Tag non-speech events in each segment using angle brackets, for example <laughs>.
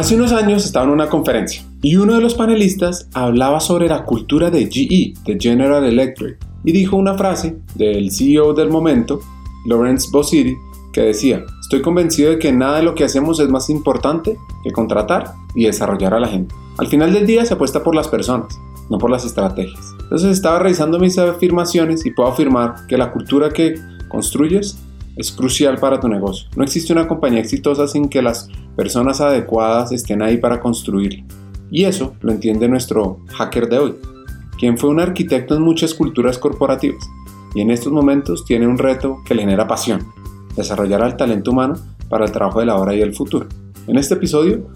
Hace unos años estaba en una conferencia y uno de los panelistas hablaba sobre la cultura de GE, de General Electric, y dijo una frase del CEO del momento, Lawrence Bossidy, que decía, estoy convencido de que nada de lo que hacemos es más importante que contratar y desarrollar a la gente. Al final del día se apuesta por las personas, no por las estrategias. Entonces estaba revisando mis afirmaciones y puedo afirmar que la cultura que construyes es crucial para tu negocio. No existe una compañía exitosa sin que las personas adecuadas estén ahí para construirla. Y eso lo entiende nuestro hacker de hoy, quien fue un arquitecto en muchas culturas corporativas y en estos momentos tiene un reto que le genera pasión, desarrollar al talento humano para el trabajo de la hora y el futuro. En este episodio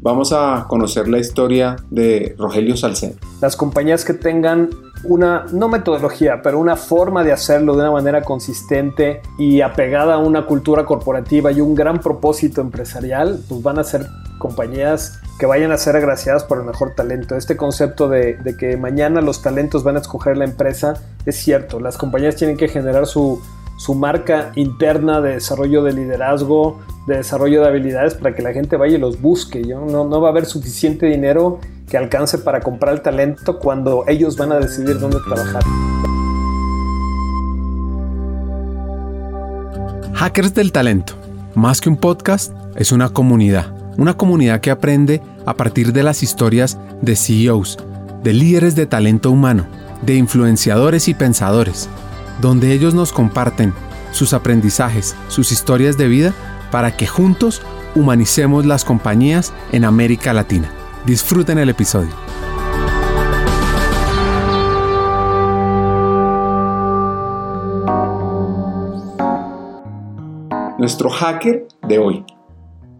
vamos a conocer la historia de Rogelio Salcedo. Las compañías que tengan una, no metodología, pero una forma de hacerlo de una manera consistente y apegada a una cultura corporativa y un gran propósito empresarial, pues van a ser compañías que vayan a ser agraciadas por el mejor talento. Este concepto de, de que mañana los talentos van a escoger la empresa es cierto. Las compañías tienen que generar su, su marca interna de desarrollo de liderazgo, de desarrollo de habilidades para que la gente vaya y los busque. No, no va a haber suficiente dinero que alcance para comprar el talento cuando ellos van a decidir dónde trabajar. Hackers del Talento, más que un podcast, es una comunidad. Una comunidad que aprende a partir de las historias de CEOs, de líderes de talento humano, de influenciadores y pensadores donde ellos nos comparten sus aprendizajes, sus historias de vida, para que juntos humanicemos las compañías en América Latina. Disfruten el episodio. Nuestro hacker de hoy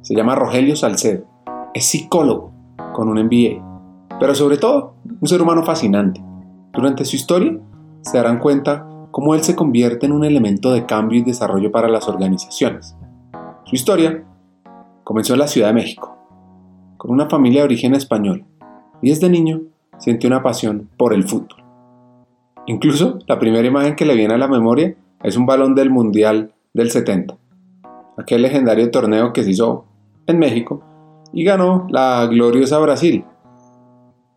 se llama Rogelio Salcedo. Es psicólogo con un MBA, pero sobre todo un ser humano fascinante. Durante su historia se darán cuenta cómo él se convierte en un elemento de cambio y desarrollo para las organizaciones. Su historia comenzó en la Ciudad de México, con una familia de origen español, y desde niño sintió una pasión por el fútbol. Incluso la primera imagen que le viene a la memoria es un balón del Mundial del 70, aquel legendario torneo que se hizo en México y ganó la gloriosa Brasil.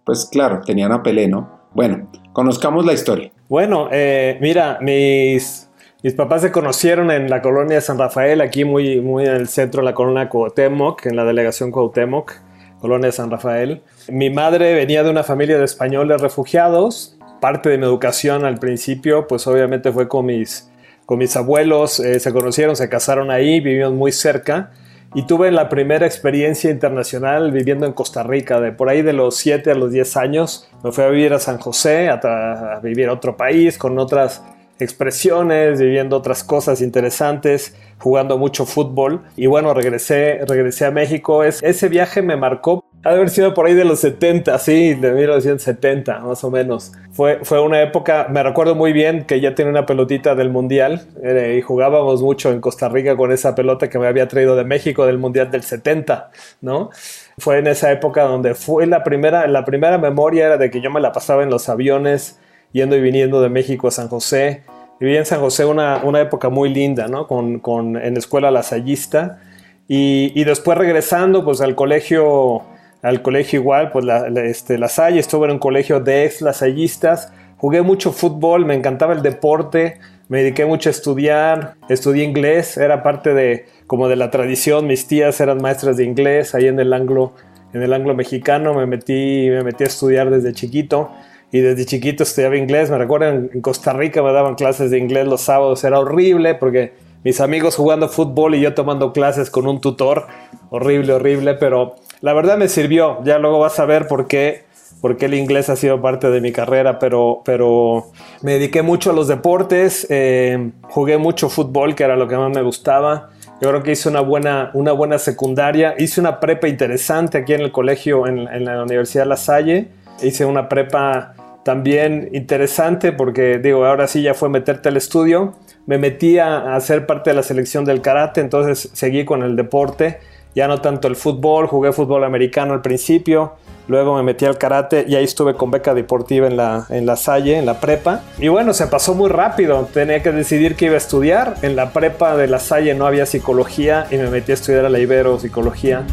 Pues claro, tenían a Pelé, ¿no? Bueno, conozcamos la historia. Bueno, eh, mira, mis, mis papás se conocieron en la colonia de San Rafael, aquí muy, muy en el centro de la colonia Cuauhtémoc, en la delegación Cuauhtémoc, colonia de San Rafael. Mi madre venía de una familia de españoles refugiados. Parte de mi educación al principio, pues obviamente fue con mis, con mis abuelos, eh, se conocieron, se casaron ahí, vivimos muy cerca y tuve la primera experiencia internacional viviendo en Costa Rica, de por ahí de los 7 a los 10 años. Me fui a vivir a San José, a, vivir a otro país con otras expresiones, viviendo otras cosas interesantes, jugando mucho fútbol. Y bueno, regresé, regresé a México. Es, ese viaje me marcó ha de haber sido por ahí de los 70, sí, de 1970, más o menos. Fue, fue una época, me recuerdo muy bien que ya tenía una pelotita del Mundial eh, y jugábamos mucho en Costa Rica con esa pelota que me había traído de México del Mundial del 70, ¿no? Fue en esa época donde fue la primera, la primera memoria era de que yo me la pasaba en los aviones yendo y viniendo de México a San José. Viví en San José una, una época muy linda, ¿no? Con, con, en la escuela lasallista y, y después regresando pues al colegio al colegio igual, pues la, la, este, la estuve en un colegio de ex lasallistas, jugué mucho fútbol, me encantaba el deporte, me dediqué mucho a estudiar, estudié inglés, era parte de como de la tradición, mis tías eran maestras de inglés ahí en el anglo, en el anglo mexicano, me metí, me metí a estudiar desde chiquito y desde chiquito estudiaba inglés, me recuerdo en, Costa Rica me daban clases de inglés los sábados, era horrible porque mis amigos jugando fútbol y yo tomando clases con un tutor, horrible, horrible, pero la verdad me sirvió. Ya luego vas a ver por qué, por qué el inglés ha sido parte de mi carrera, pero, pero me dediqué mucho a los deportes, eh, jugué mucho fútbol, que era lo que más me gustaba. Yo creo que hice una buena, una buena secundaria. Hice una prepa interesante aquí en el colegio, en, en la Universidad La Salle. Hice una prepa también interesante porque, digo, ahora sí ya fue meterte al estudio. Me metí a, a ser parte de la selección del karate, entonces seguí con el deporte ya no tanto el fútbol, jugué fútbol americano al principio, luego me metí al karate y ahí estuve con beca deportiva en la, en la Salle, en la prepa. Y bueno, se pasó muy rápido, tenía que decidir qué iba a estudiar. En la prepa de la Salle no había psicología y me metí a estudiar a la Ibero psicología.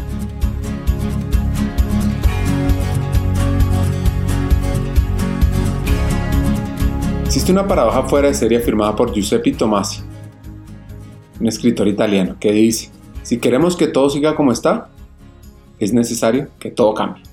Existe una paradoja fuera de serie firmada por Giuseppe Tomasi, un escritor italiano, que dice, si queremos que todo siga como está, es necesario que todo cambie.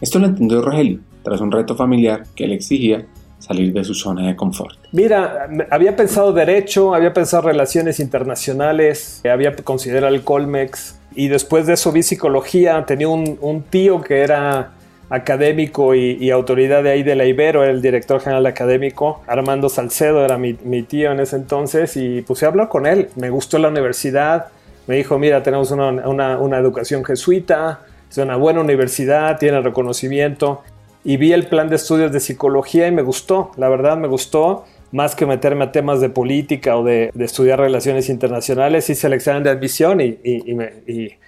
Esto lo entendió Rogelio tras un reto familiar que le exigía salir de su zona de confort. Mira, había pensado derecho, había pensado relaciones internacionales, había considerado el Colmex y después de eso vi psicología. Tenía un, tío que era académico y, autoridad de ahí de la Ibero, el director general académico. Armando Salcedo era mi, tío en ese entonces y puse a hablar con él. Me gustó la universidad. Me dijo, mira, tenemos una, una educación jesuita, es una buena universidad, tiene reconocimiento y vi el plan de estudios de psicología y me gustó, la verdad me gustó, más que meterme a temas de política o de, estudiar relaciones internacionales, hice el examen de admisión y, me,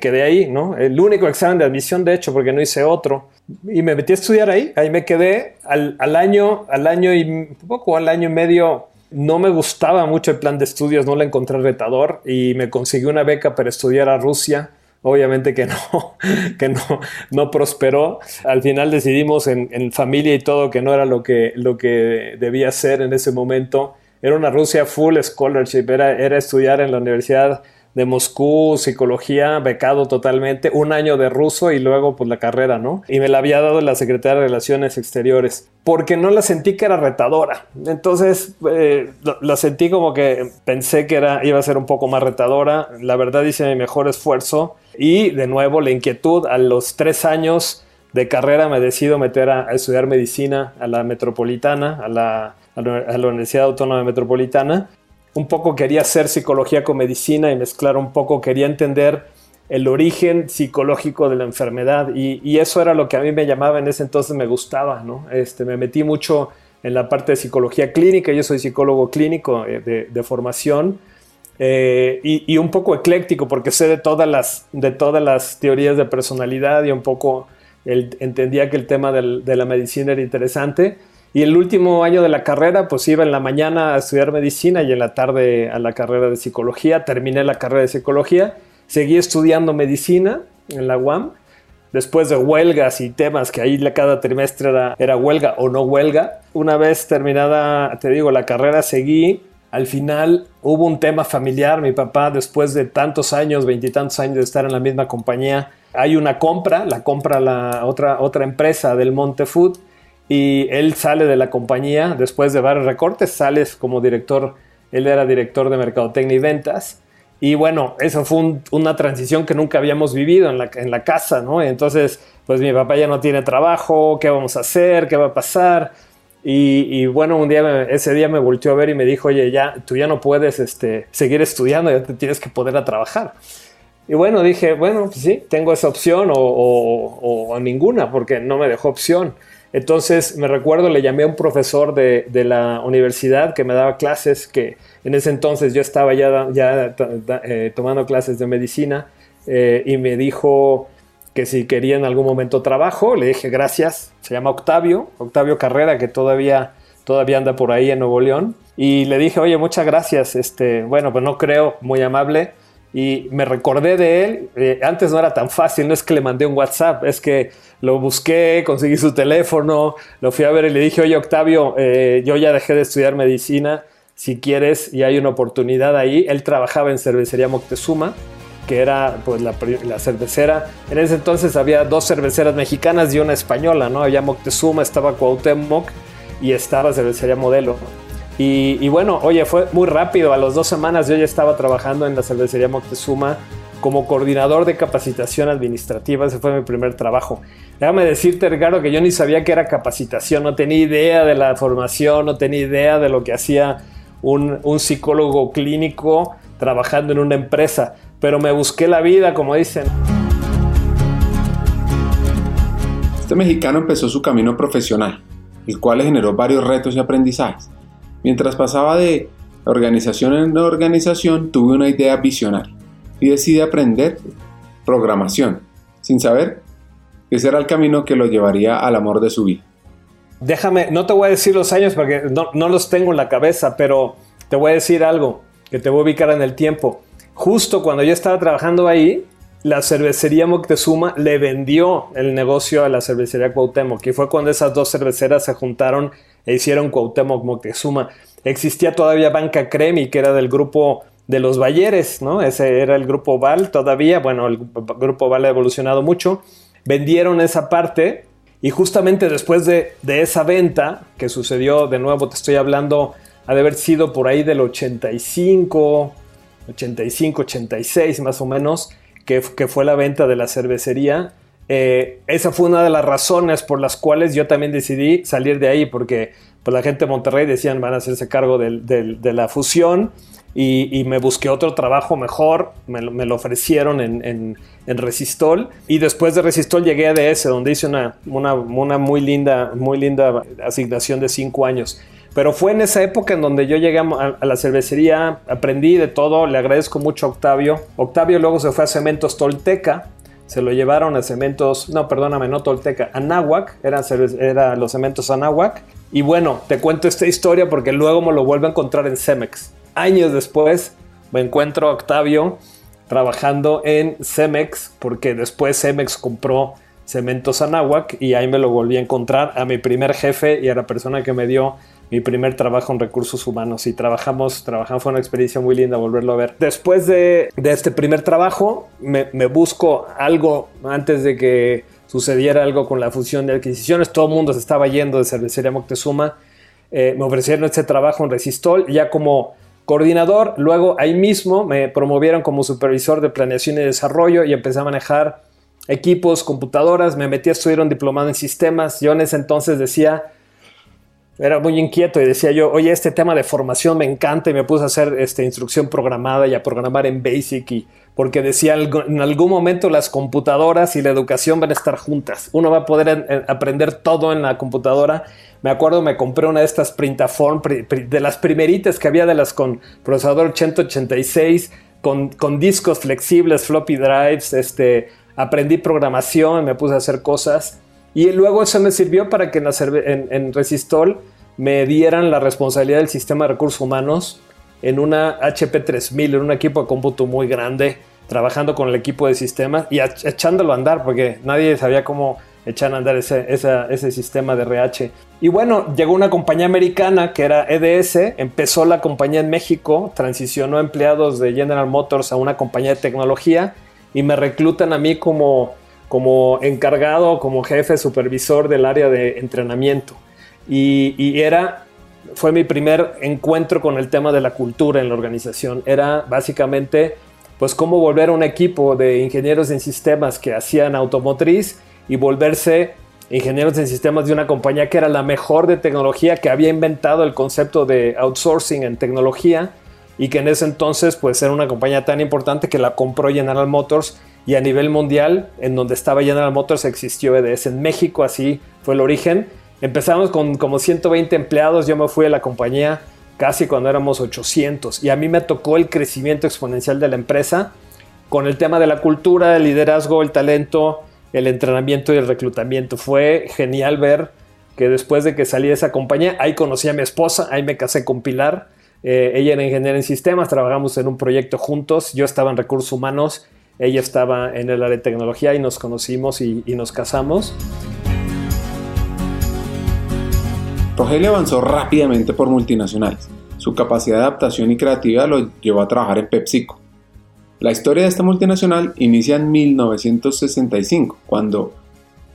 quedé ahí, ¿no? El único examen de admisión, de hecho, porque no hice otro. Y me metí a estudiar ahí, ahí me quedé al, año, al año y poco, al año y medio. No me gustaba mucho el plan de estudios, no lo encontré retador y me conseguí una beca para estudiar a Rusia obviamente que <laughs> no, que no, no prosperó. Al final decidimos en, familia y todo que no era lo que, lo que debía ser en ese momento. Era una Rusia full scholarship, era, era estudiar en la Universidad de Moscú, psicología, becado totalmente, un año de ruso y luego pues la carrera, ¿no? Y me la había dado la Secretaría de Relaciones Exteriores, porque no la sentí que era retadora. Entonces eh, la sentí como que pensé que era, iba a ser un poco más retadora. La verdad hice mi mejor esfuerzo y de nuevo la inquietud a los tres años de carrera me decido meter a, estudiar medicina a la metropolitana, a la, a la Universidad Autónoma Metropolitana un poco quería hacer psicología con medicina y mezclar un poco, quería entender el origen psicológico de la enfermedad. Y, eso era lo que a mí me llamaba en ese entonces, me gustaba, ¿no? Este, me metí mucho en la parte de psicología clínica, yo soy psicólogo clínico eh, de, formación eh, y, un poco ecléctico porque sé de todas las, de todas las teorías de personalidad y un poco entendía que el tema de la medicina era interesante y el último año de la carrera, pues iba en la mañana a estudiar medicina y en la tarde a la carrera de psicología. Terminé la carrera de psicología, seguí estudiando medicina en la UAM. Después de huelgas y temas que ahí cada trimestre era, era huelga o no huelga. Una vez terminada, te digo, la carrera seguí al final hubo un tema familiar. Mi papá, después de tantos años, veintitantos años de estar en la misma compañía, hay una compra, la compra la otra, otra empresa del Monte Food y él sale de la compañía después de varios recortes, sales como director, él era director de Mercadotecnia y Ventas. Y bueno, eso fue una transición que nunca habíamos vivido en la, casa, ¿no? entonces, pues mi papá ya no tiene trabajo, ¿qué vamos a hacer? ¿Qué va a pasar? Y, bueno, un día, ese día me volteó a ver y me dijo, oye, ya, tú ya no puedes este, seguir estudiando, ya te tienes que poder a trabajar. Y bueno, dije, bueno, pues sí, tengo esa opción o, o ninguna, porque no me dejó opción. Entonces me recuerdo, le llamé a un profesor de, la universidad que me daba clases, que en ese entonces yo estaba ya, ya eh, tomando clases de medicina, eh, y me dijo que si quería en algún momento trabajo, le dije gracias, se llama Octavio, Octavio Carrera, que todavía, todavía anda por ahí en Nuevo León, y le dije, oye, muchas gracias, este, bueno, pues no creo, muy amable, y me recordé de él. Eh, antes no era tan fácil, no es que le mandé un WhatsApp, es que lo busqué, conseguí su teléfono, lo fui a ver y le dije, oye Octavio, eh, yo ya dejé de estudiar medicina, si quieres y hay una oportunidad ahí. Él trabajaba en cervecería Moctezuma, que era pues la, cervecera. En ese entonces había dos cerveceras mexicanas y una española, ¿no? Había Moctezuma, estaba Cuauhtémoc y estaba cervecería Modelo. Y, bueno, oye, fue muy rápido. A las dos semanas yo ya estaba trabajando en la cervecería Moctezuma como coordinador de capacitación administrativa. Ese fue mi primer trabajo. Déjame decirte, Ricardo, que yo ni sabía que era capacitación. No tenía idea de la formación, no tenía idea de lo que hacía un, un psicólogo clínico trabajando en una empresa. Pero me busqué la vida, como dicen. Este mexicano empezó su camino profesional, el cual le generó varios retos y aprendizajes. Mientras pasaba de organización en organización, tuve una idea visionaria y decidí aprender programación, sin saber que ese era el camino que lo llevaría al amor de su vida. Déjame, no te voy a decir los años porque no, los tengo en la cabeza, pero te voy a decir algo que te voy a ubicar en el tiempo. Justo cuando yo estaba trabajando ahí, la cervecería Moctezuma le vendió el negocio a la cervecería Cuauhtémoc y fue cuando esas dos cerveceras se juntaron e hicieron Cuauhtémoc Moctezuma. Existía todavía Banca Cremi, que era del grupo de los Bayeres, ¿no? Ese era el grupo Val todavía, bueno, el grupo Val ha evolucionado mucho. Vendieron esa parte y justamente después de, de esa venta, que sucedió, de nuevo te estoy hablando, ha de haber sido por ahí del 85, 85, 86 más o menos, que, que fue la venta de la cervecería. Eh, esa fue una de las razones por las cuales yo también decidí salir de ahí, porque pues, la gente de Monterrey decían van a hacerse cargo de la fusión y, me busqué otro trabajo mejor, me, lo ofrecieron en, Resistol y después de Resistol llegué a DS, donde hice una, una, muy, linda, muy linda asignación de cinco años. Pero fue en esa época en donde yo llegué a, la cervecería, aprendí de todo, le agradezco mucho a Octavio. Octavio luego se fue a Cementos Tolteca, se lo llevaron a Cementos, no, perdóname, no Tolteca, Anáhuac, eran, eran los Cementos Anáhuac. Y bueno, te cuento esta historia porque luego me lo vuelvo a encontrar en Cemex años después me encuentro a Octavio trabajando en Cemex, porque después Cemex compró Cementos Anáhuac y ahí me lo volví a encontrar a mi primer jefe y a la persona que me dio mi primer trabajo en recursos humanos. Y trabajamos, trabajamos, fue una experiencia muy linda volverlo a ver. Después de, este primer trabajo, me, busco algo antes de que sucediera algo con la fusión de adquisiciones, todo el mundo se estaba yendo de Cervecería Moctezuma, eh, me ofrecieron este trabajo en Resistol, ya como coordinador, luego ahí mismo me promovieron como supervisor de planeación y desarrollo y empecé a manejar equipos, computadoras, me metí a estudiar un diplomado en sistemas, yo en ese entonces decía, era muy inquieto y decía yo, oye, este tema de formación me encanta y me puse a hacer este, instrucción programada y a programar en Basic y porque decía en algún momento las computadoras y la educación van a estar juntas. Uno va a poder aprender todo en la computadora me acuerdo, me compré una de estas Printaform, de las primeritas que había de las con procesador 186, con, con discos flexibles, floppy drives, este, aprendí programación, me puse a hacer cosas. Y luego eso me sirvió para que en, Resistol me dieran la responsabilidad del sistema de recursos humanos en una HP 3000, en un equipo de cómputo muy grande, trabajando con el equipo de sistemas y echándolo a andar, porque nadie sabía cómo echar a andar ese, ese sistema de RH. Y bueno, llegó una compañía americana que era EDS, empezó la compañía en México, transicionó empleados de General Motors a una compañía de tecnología y me reclutan a mí como, como encargado, como jefe supervisor del área de entrenamiento. Y, era, fue mi primer encuentro con el tema de la cultura en la organización. Era básicamente, pues, cómo volver a un equipo de ingenieros en sistemas que hacían automotriz y volverse ingenieros en sistemas de una compañía que era la mejor de tecnología, que había inventado el concepto de outsourcing en tecnología y que en ese entonces pues era una compañía tan importante que la compró General Motors y a nivel mundial en donde estaba General Motors existió EDS en México, así fue el origen. Empezamos con como 120 empleados, yo me fui a la compañía casi cuando éramos 800 y a mí me tocó el crecimiento exponencial de la empresa con el tema de la cultura, el liderazgo, el talento, el entrenamiento y el reclutamiento. Fue genial ver que después de que salí de esa compañía, ahí conocí a mi esposa, ahí me casé con Pilar. Eh, ella era ingeniera en sistemas, trabajamos en un proyecto juntos, yo estaba en recursos humanos, ella estaba en el área de tecnología y nos conocimos y, nos casamos. Rogelio avanzó rápidamente por multinacionales. Su capacidad de adaptación y creatividad lo llevó a trabajar en PepsiCo, la historia de esta multinacional inicia en 1965, cuando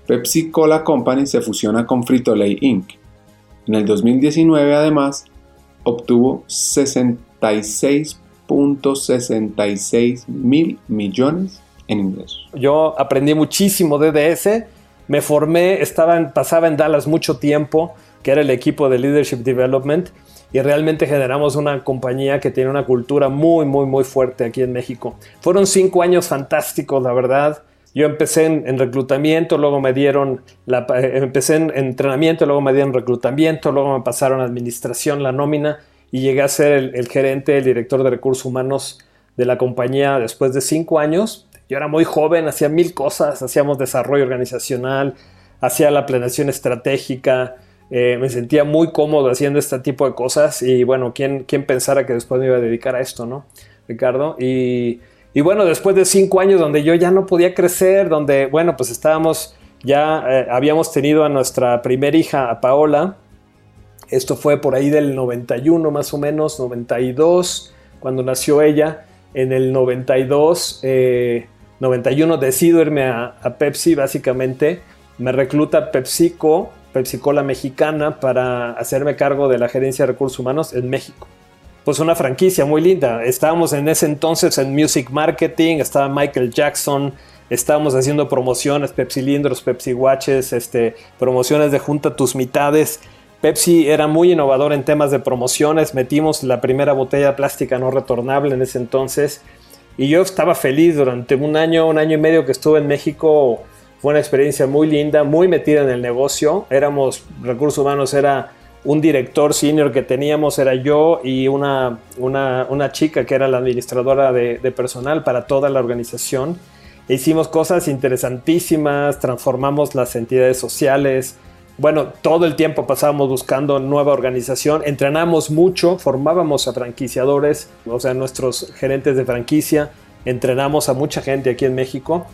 Pepsi Cola Company se fusiona con Frito-Lay Inc. En el 2019, además, obtuvo 66.66 mil millones en ingresos. Yo aprendí muchísimo de DS, me formé, estaba pasaba en Dallas mucho tiempo, que era el equipo de Leadership Development, y realmente generamos una compañía que tiene una cultura muy, muy, muy fuerte aquí en México. Fueron cinco años fantásticos, la verdad. Yo empecé en, reclutamiento, luego me dieron, la, eh, empecé en entrenamiento, luego me dieron reclutamiento, luego me pasaron a administración, la nómina, y llegué a ser el, gerente, el director de recursos humanos de la compañía después de cinco años. Yo era muy joven, hacía mil cosas, hacíamos desarrollo organizacional, hacía la planeación estratégica, eh, me sentía muy cómodo haciendo este tipo de cosas y bueno, ¿quién, quién pensara que después me iba a dedicar a esto, ¿no? Ricardo. Y, y bueno, después de cinco años donde yo ya no podía crecer, donde, bueno, pues estábamos, ya eh, habíamos tenido a nuestra primera hija, a Paola, Esto fue por ahí del 91 más o menos, 92, cuando nació ella. En el 92, 91 eh, decido irme a, a, Pepsi básicamente. Me recluta PepsiCo, PepsiCo la mexicana, para hacerme cargo de la gerencia de recursos humanos en México. Pues una franquicia muy linda. Estábamos en ese entonces en Music Marketing, estaba Michael Jackson, estábamos haciendo promociones, Pepsi Lindros, Pepsi Watches, este, promociones de Junta Tus Mitades. Pepsi era muy innovador en temas de promociones. Metimos la primera botella plástica no retornable en ese entonces. Y yo estaba feliz durante un año, un año y medio que estuve en México. Fue una experiencia muy linda, muy metida en el negocio. Éramos, recursos humanos, era un director senior que teníamos, era yo y una, una, chica que era la administradora de, de personal para toda la organización. E hicimos cosas interesantísimas, transformamos las entidades sociales, bueno, todo el tiempo pasábamos buscando nueva organización, entrenamos mucho, formábamos a franquiciadores, o sea, nuestros gerentes de franquicia, entrenamos a mucha gente aquí en México.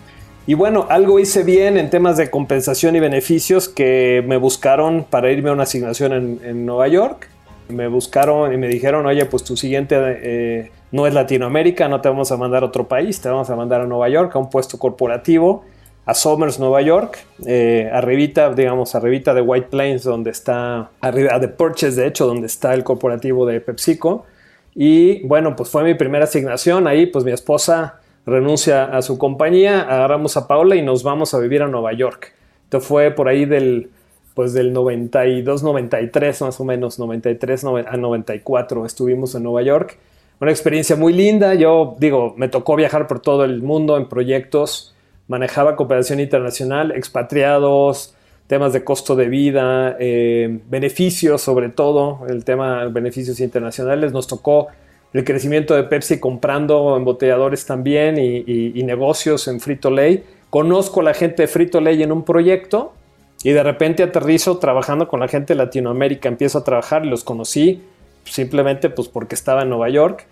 Y bueno, algo hice bien en temas de compensación y beneficios que me buscaron para irme a una asignación en, Nueva York. Me buscaron y me dijeron, oye, pues tu siguiente eh, no es Latinoamérica, no te vamos a mandar a otro país, te vamos a mandar a Nueva York, a un puesto corporativo a Somers, Nueva York, eh, arribita, digamos, arribita de White Plains, donde está, arriba de Purchase, de hecho, donde está el corporativo de PepsiCo. Y bueno, pues fue mi primera asignación. Ahí, pues mi esposa renuncia a su compañía, agarramos a Paula y nos vamos a vivir a Nueva York. Esto fue por ahí del, pues del 92, 93 más o menos, 93 a 94 estuvimos en Nueva York. Una experiencia muy linda. Yo digo, me tocó viajar por todo el mundo en proyectos manejaba cooperación internacional, expatriados, temas de costo de vida, eh, beneficios sobre todo, el tema de beneficios internacionales. Nos tocó el crecimiento de Pepsi comprando embotelladores también y, negocios en Frito Lay. Conozco a la gente de Frito Lay en un proyecto y de repente aterrizo trabajando con la gente de Latinoamérica. Empiezo a trabajar y los conocí simplemente pues porque estaba en Nueva York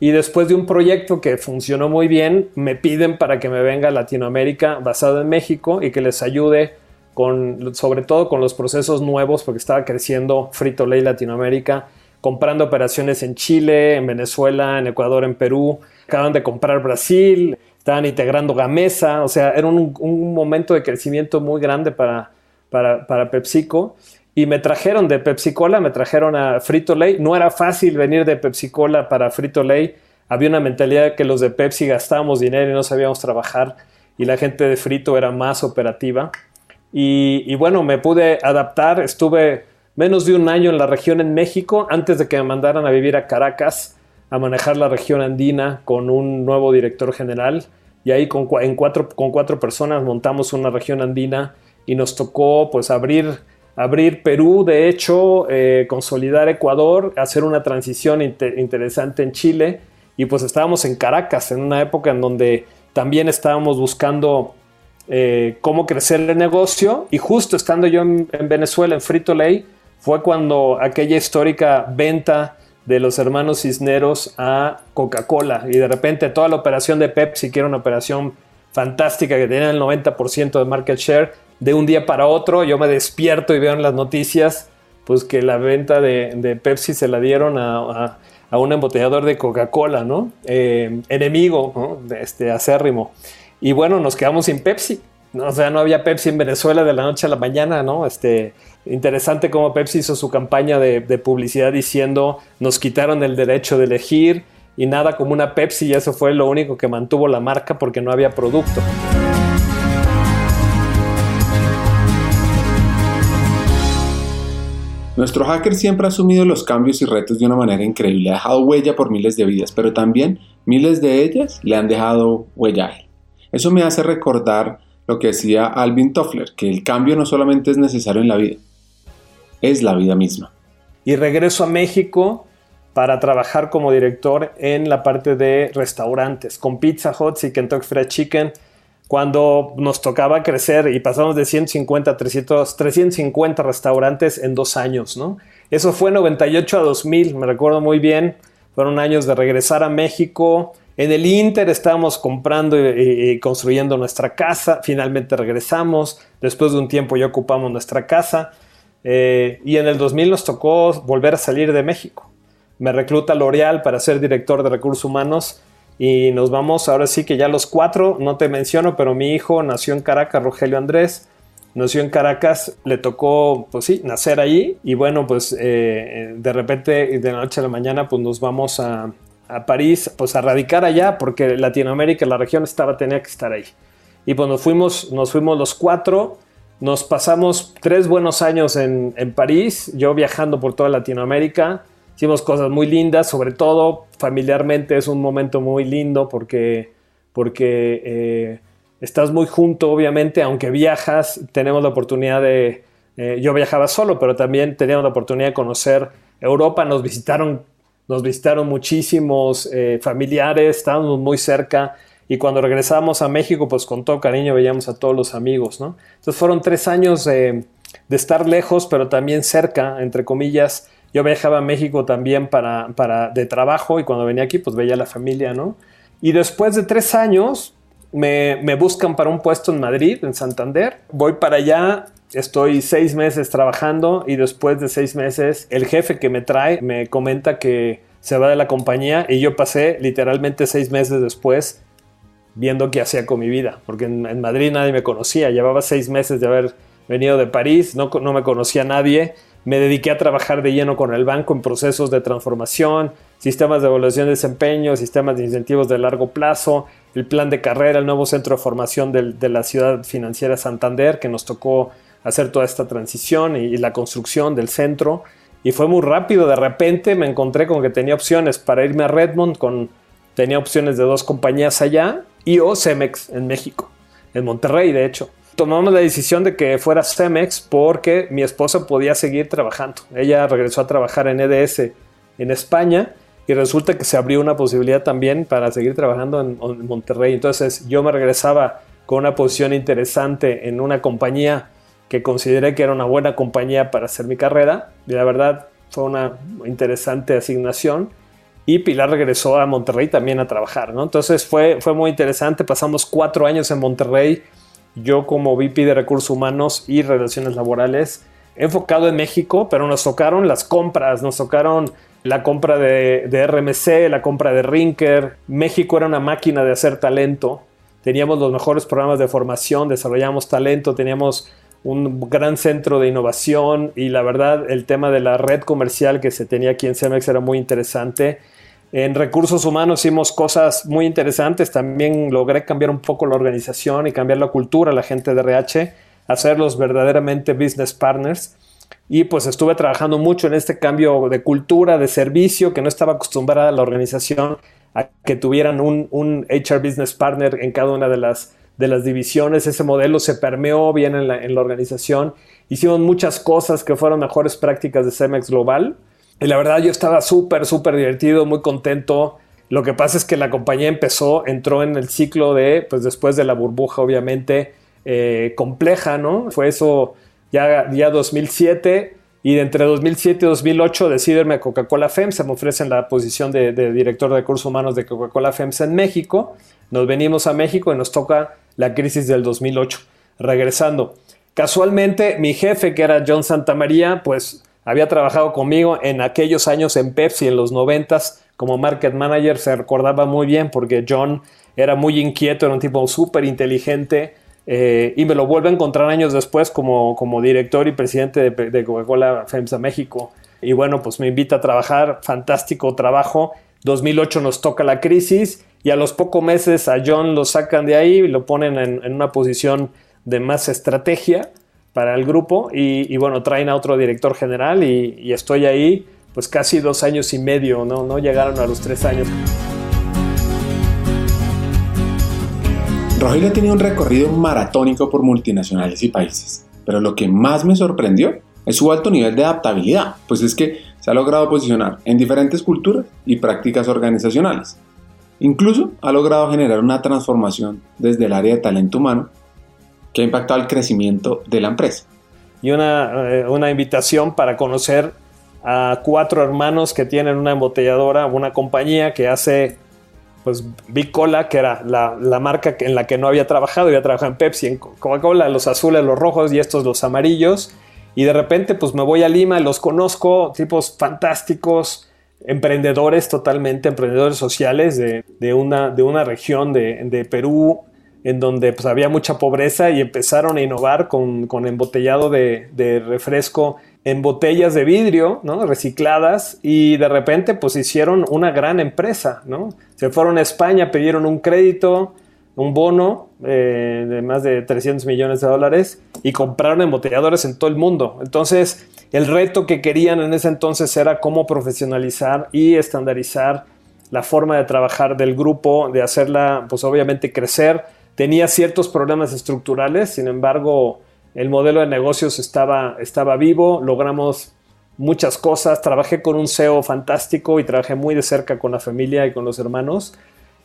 y después de un proyecto que funcionó muy bien, me piden para que me venga a Latinoamérica basado en México y que les ayude con, sobre todo con los procesos nuevos, porque estaba creciendo Frito Lay Latinoamérica, comprando operaciones en Chile, en Venezuela, en Ecuador, en Perú. Acaban de comprar Brasil, estaban integrando Gamesa, o sea, era un, un momento de crecimiento muy grande para, para, para PepsiCo y me trajeron de Pepsi Cola, me trajeron a Frito Lay. No era fácil venir de Pepsi Cola para Frito Lay. Había una mentalidad que los de Pepsi gastábamos dinero y no sabíamos trabajar y la gente de Frito era más operativa. Y, bueno, me pude adaptar. Estuve menos de un año en la región en México antes de que me mandaran a vivir a Caracas a manejar la región andina con un nuevo director general. Y ahí con, en cuatro, con cuatro personas montamos una región andina y nos tocó pues abrir abrir Perú, de hecho, eh, consolidar Ecuador, hacer una transición interesante en Chile. Y pues estábamos en Caracas en una época en donde también estábamos buscando eh, cómo crecer el negocio. Y justo estando yo en, Venezuela, en Frito Lay, fue cuando aquella histórica venta de los hermanos Cisneros a Coca-Cola. Y de repente toda la operación de Pepsi, que era una operación fantástica que tenía el 90% de market share, de un día para otro yo me despierto y veo en las noticias pues que la venta de, Pepsi se la dieron a, un embotellador de Coca-Cola, ¿no? Eh, enemigo, ¿no? Este, acérrimo. Y bueno, nos quedamos sin Pepsi. O sea, no había Pepsi en Venezuela de la noche a la mañana, ¿no? Este, interesante cómo Pepsi hizo su campaña de, de publicidad diciendo nos quitaron el derecho de elegir y nada como una Pepsi y eso fue lo único que mantuvo la marca porque no había producto. Nuestro hacker siempre ha asumido los cambios y retos de una manera increíble, ha dejado huella por miles de vidas, pero también miles de ellas le han dejado huella. Eso me hace recordar lo que decía Alvin Toffler, que el cambio no solamente es necesario en la vida, es la vida misma. Y regreso a México para trabajar como director en la parte de restaurantes, con Pizza Hut y Kentucky Fried Chicken, cuando nos tocaba crecer y pasamos de 150 a 300, 350 restaurantes en dos años, ¿no? Eso fue 98 a 2000, me recuerdo muy bien. Fueron años de regresar a México. En el Inter estábamos comprando y, construyendo nuestra casa. Finalmente regresamos. Después de un tiempo ya ocupamos nuestra casa. Eh, y en el 2000 nos tocó volver a salir de México. Me recluta L'Oreal para ser director de recursos humanos y nos vamos ahora sí que ya los cuatro, no te menciono, pero mi hijo nació en Caracas, Rogelio Andrés, nació en Caracas, le tocó, pues sí, nacer allí y bueno, pues eh, de repente, de la noche a la mañana, pues nos vamos a, a París, pues a radicar allá, porque Latinoamérica, la región estaba, tenía que estar ahí. Y pues nos fuimos, nos fuimos los cuatro, nos pasamos tres buenos años en, en París, yo viajando por toda Latinoamérica, hicimos cosas muy lindas, sobre todo familiarmente es un momento muy lindo porque, porque eh, estás muy junto, obviamente, aunque viajas, tenemos la oportunidad de, eh, yo viajaba solo, pero también teníamos la oportunidad de conocer Europa, nos visitaron nos visitaron muchísimos eh, familiares, estábamos muy cerca y cuando regresamos a México, pues con todo cariño veíamos a todos los amigos, ¿no? Entonces fueron tres años de estar lejos, pero también cerca, entre comillas. Yo viajaba a México también para, para, de trabajo y cuando venía aquí, pues veía a la familia, ¿no? Y después de tres años, me, me buscan para un puesto en Madrid, en Santander. Voy para allá Estoy seis meses trabajando y después de seis meses el jefe que me trae me comenta que se va de la compañía y yo pasé literalmente seis meses después viendo qué hacía con mi vida, porque en, Madrid nadie me conocía, llevaba seis meses de haber venido de París, no, no me conocía nadie, me dediqué a trabajar de lleno con el banco en procesos de transformación, sistemas de evaluación de desempeño, sistemas de incentivos de largo plazo, el plan de carrera, el nuevo centro de formación de la ciudad financiera Santander, que nos tocó hacer toda esta transición y, la construcción del centro. Y fue muy rápido, de repente me encontré con que tenía opciones para irme a Redmond, con, tenía opciones de dos compañías allá y o Cemex en México, en Monterrey de hecho. Tomamos la decisión de que fuera Cemex porque mi esposa podía seguir trabajando. Ella regresó a trabajar en EDS en España y resulta que se abrió una posibilidad también para seguir trabajando en, en Monterrey. Entonces yo me regresaba con una posición interesante en una compañía que consideré que era una buena compañía para hacer mi carrera. Y la verdad fue una interesante asignación. Y Pilar regresó a Monterrey también a trabajar, ¿no? Entonces fue, fue muy interesante. Pasamos cuatro años en Monterrey, yo como VP de Recursos Humanos y Relaciones Laborales, enfocado en México, pero nos tocaron las compras, nos tocaron la compra de, RMC, la compra de Rinker. México era una máquina de hacer talento. Teníamos los mejores programas de formación, desarrollamos talento, teníamos un gran centro de innovación y la verdad el tema de la red comercial que se tenía aquí en Cemex era muy interesante. En recursos humanos hicimos cosas muy interesantes, también logré cambiar un poco la organización y cambiar la cultura, la gente de RH, hacerlos verdaderamente business partners. Y pues estuve trabajando mucho en este cambio de cultura, de servicio, que no estaba acostumbrada la organización a que tuvieran un, HR business partner en cada una de las de las divisiones, ese modelo se permeó bien en la, organización. Hicimos muchas cosas que fueron mejores prácticas de Cemex Global. Y la verdad yo estaba súper, súper divertido, muy contento. Lo que pasa es que la compañía empezó, entró en el ciclo de, pues después de la burbuja obviamente, eh, compleja, ¿no? Fue eso ya, ya 2007 y entre 2007 y 2008 decido irme a Coca-Cola FEMSA, me ofrecen la posición de, director de recursos humanos de Coca-Cola FEMSA en México. Nos venimos a México y nos toca la crisis del 2008. Regresando, casualmente mi jefe, que era John Santamaría, pues había trabajado conmigo en aquellos años en Pepsi, en los 90 como market manager, se recordaba muy bien porque John era muy inquieto, era un tipo súper inteligente. Eh, y me lo vuelve a encontrar años después como, como director y presidente de, de Coca-Cola FEMSA México. Y bueno, pues me invita a trabajar, fantástico trabajo. 2008 nos toca la crisis y a los pocos meses a John lo sacan de ahí y lo ponen en, una posición de más estrategia para el grupo y, bueno, traen a otro director general y, estoy ahí pues casi dos años y medio, ¿no? No llegaron a los tres años. Rogelio tenido un recorrido maratónico por multinacionales y países, pero lo que más me sorprendió es su alto nivel de adaptabilidad, pues es que se ha logrado posicionar en diferentes culturas y prácticas organizacionales. Incluso ha logrado generar una transformación desde el área de talento humano que ha impactado el crecimiento de la empresa. Y una, eh, una invitación para conocer a cuatro hermanos que tienen una embotelladora, una compañía que hace pues Bicola, que era la, la, marca en la que no había trabajado, había trabajado en Pepsi, en Coca-Cola, los azules, los rojos y estos los amarillos. Y de repente pues me voy a Lima, los conozco, tipos fantásticos, emprendedores totalmente, emprendedores sociales de, una, de una región de, Perú en donde pues, había mucha pobreza y empezaron a innovar con, embotellado de, refresco en botellas de vidrio, ¿no? Recicladas y de repente pues hicieron una gran empresa, ¿no? Se fueron a España, pidieron un crédito, un bono eh, de más de 300 millones de dólares y compraron embotelladores en todo el mundo. Entonces, el reto que querían en ese entonces era cómo profesionalizar y estandarizar la forma de trabajar del grupo, de hacerla, pues obviamente crecer. Tenía ciertos problemas estructurales, sin embargo, el modelo de negocios estaba, estaba vivo, logramos muchas cosas, trabajé con un CEO fantástico y trabajé muy de cerca con la familia y con los hermanos.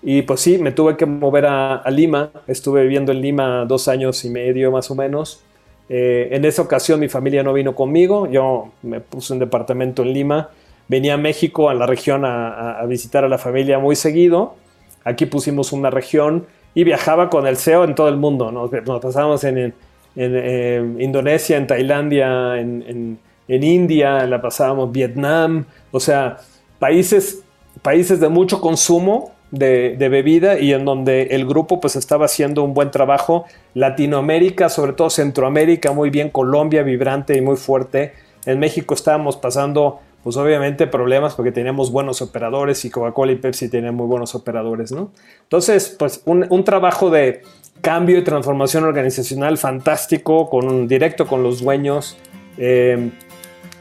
Y pues sí, me tuve que mover a, Lima, estuve viviendo en Lima dos años y medio más o menos eh, en esa ocasión mi familia no vino conmigo, yo me puse un departamento en Lima, venía a México, a la región, a, visitar a la familia muy seguido. Aquí pusimos una región y viajaba con el CEO en todo el mundo. Nos, pasábamos en, eh, Indonesia, en Tailandia, en, India, la pasábamos Vietnam, o sea, países, países de mucho consumo de, bebida y en donde el grupo pues estaba haciendo un buen trabajo. Latinoamérica, sobre todo Centroamérica, muy bien, Colombia vibrante y muy fuerte. En México estábamos pasando pues obviamente problemas porque teníamos buenos operadores y Coca-Cola y Pepsi tenían muy buenos operadores, ¿no? Entonces, pues un, trabajo de cambio y transformación organizacional fantástico, con un directo con los dueños. Eh,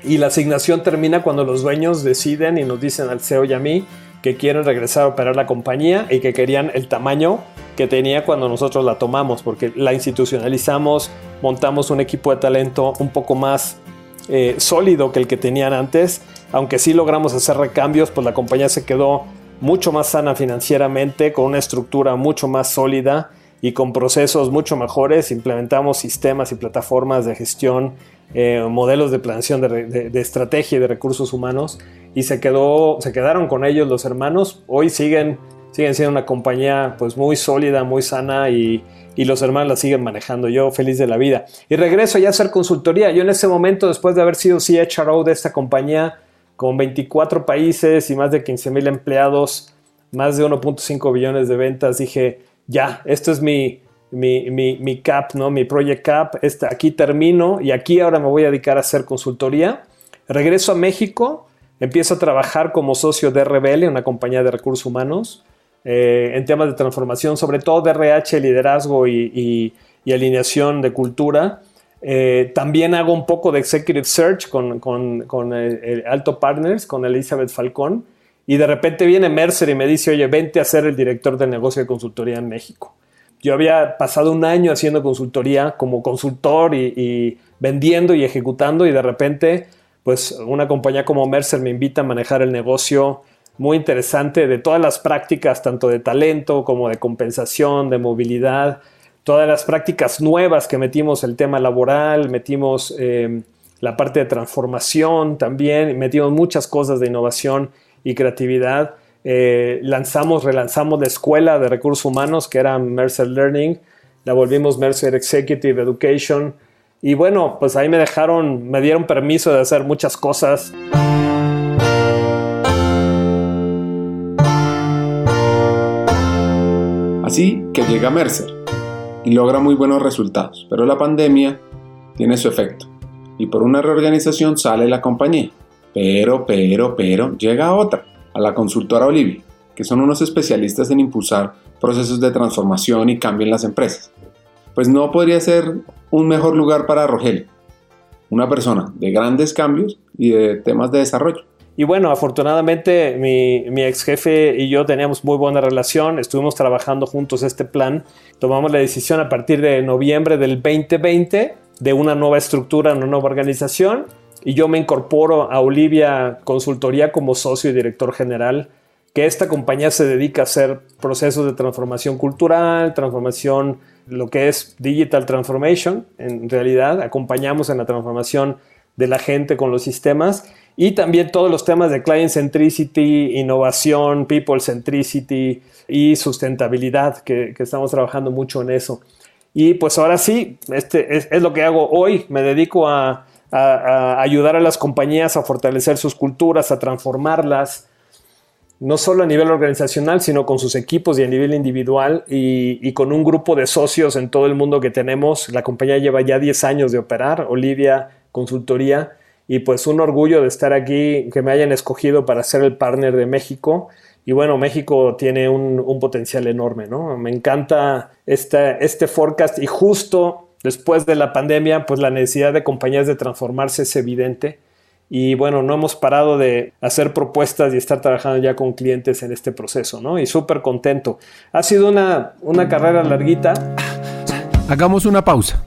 y la asignación termina cuando los dueños deciden y nos dicen al CEO y a mí, que quieren regresar a operar la compañía y que querían el tamaño que tenía cuando nosotros la tomamos, porque la institucionalizamos, montamos un equipo de talento un poco más eh, sólido que el que tenían antes, aunque sí logramos hacer recambios, pues la compañía se quedó mucho más sana financieramente, con una estructura mucho más sólida y con procesos mucho mejores. Implementamos sistemas y plataformas de gestión, eh, modelos de planeación de, estrategia y de recursos humanos y se, quedó, se quedaron con ellos los hermanos. Hoy siguen, siguen siendo una compañía pues muy sólida, muy sana y, y los hermanos la siguen manejando. Yo feliz de la vida. Y regreso ya a hacer consultoría. Yo en ese momento, después de haber sido CHRO de esta compañía, con 24 países y más de 15 mil empleados, más de 1.5 billones de ventas, dije, ya, esto es mi, mi, mi, mi, cap, ¿no? mi project cap. Este, aquí termino y aquí ahora me voy a dedicar a hacer consultoría. Regreso a México Empiezo a trabajar como socio de RBL, una compañía de recursos humanos, eh, en temas de transformación, sobre todo de RH, liderazgo y, alineación de cultura. Eh, también hago un poco de executive search con, con, eh, Alto Partners, con Elizabeth Falcón. Y de repente viene Mercer y me dice, oye, vente a ser el director de negocio de consultoría en México. Yo había pasado un año haciendo consultoría como consultor y vendiendo y ejecutando y de repente pues una compañía como Mercer me invita a manejar el negocio muy interesante de todas las prácticas, tanto de talento como de compensación, de movilidad, todas las prácticas nuevas que metimos, el tema laboral, metimos eh, la parte de transformación también, metimos muchas cosas de innovación y creatividad. Eh, lanzamos, relanzamos la escuela de recursos humanos que era Mercer Learning, la volvimos Mercer Executive Education, y bueno, pues ahí me dejaron, me dieron permiso de hacer muchas cosas. Así que llega Mercer y logra muy buenos resultados, pero la pandemia tiene su efecto y por una reorganización sale la compañía. Pero, pero, pero, llega otra, a la consultora Olivia, que son unos especialistas en impulsar procesos de transformación y cambio en las empresas pues no podría ser un mejor lugar para Rogelio, una persona de grandes cambios y de temas de desarrollo. Y bueno, afortunadamente mi, ex jefe y yo teníamos muy buena relación, estuvimos trabajando juntos este plan, tomamos la decisión a partir de noviembre del 2020 de una nueva estructura, una nueva organización, y yo me incorporo a Olivia Consultoría como socio y director general, que esta compañía se dedica a hacer procesos de transformación cultural, transformación lo que es Digital Transformation, en realidad acompañamos en la transformación de la gente con los sistemas y también todos los temas de Client Centricity, innovación, People Centricity y sustentabilidad, que, estamos trabajando mucho en eso. Y pues ahora sí, este es, lo que hago hoy, me dedico a, ayudar a las compañías a fortalecer sus culturas, a transformarlas, no solo a nivel organizacional, sino con sus equipos y a nivel individual y, con un grupo de socios en todo el mundo que tenemos. La compañía lleva ya 10 años de operar, Olivia Consultoría, y pues un orgullo de estar aquí, que me hayan escogido para ser el partner de México. Y bueno, México tiene un, potencial enorme, ¿no? Me encanta este, este forecast y justo después de la pandemia, pues la necesidad de compañías de transformarse es evidente. Y bueno, no hemos parado de hacer propuestas y estar trabajando ya con clientes en este proceso, ¿no? Y súper contento. Ha sido una, una carrera larguita. Hagamos una pausa.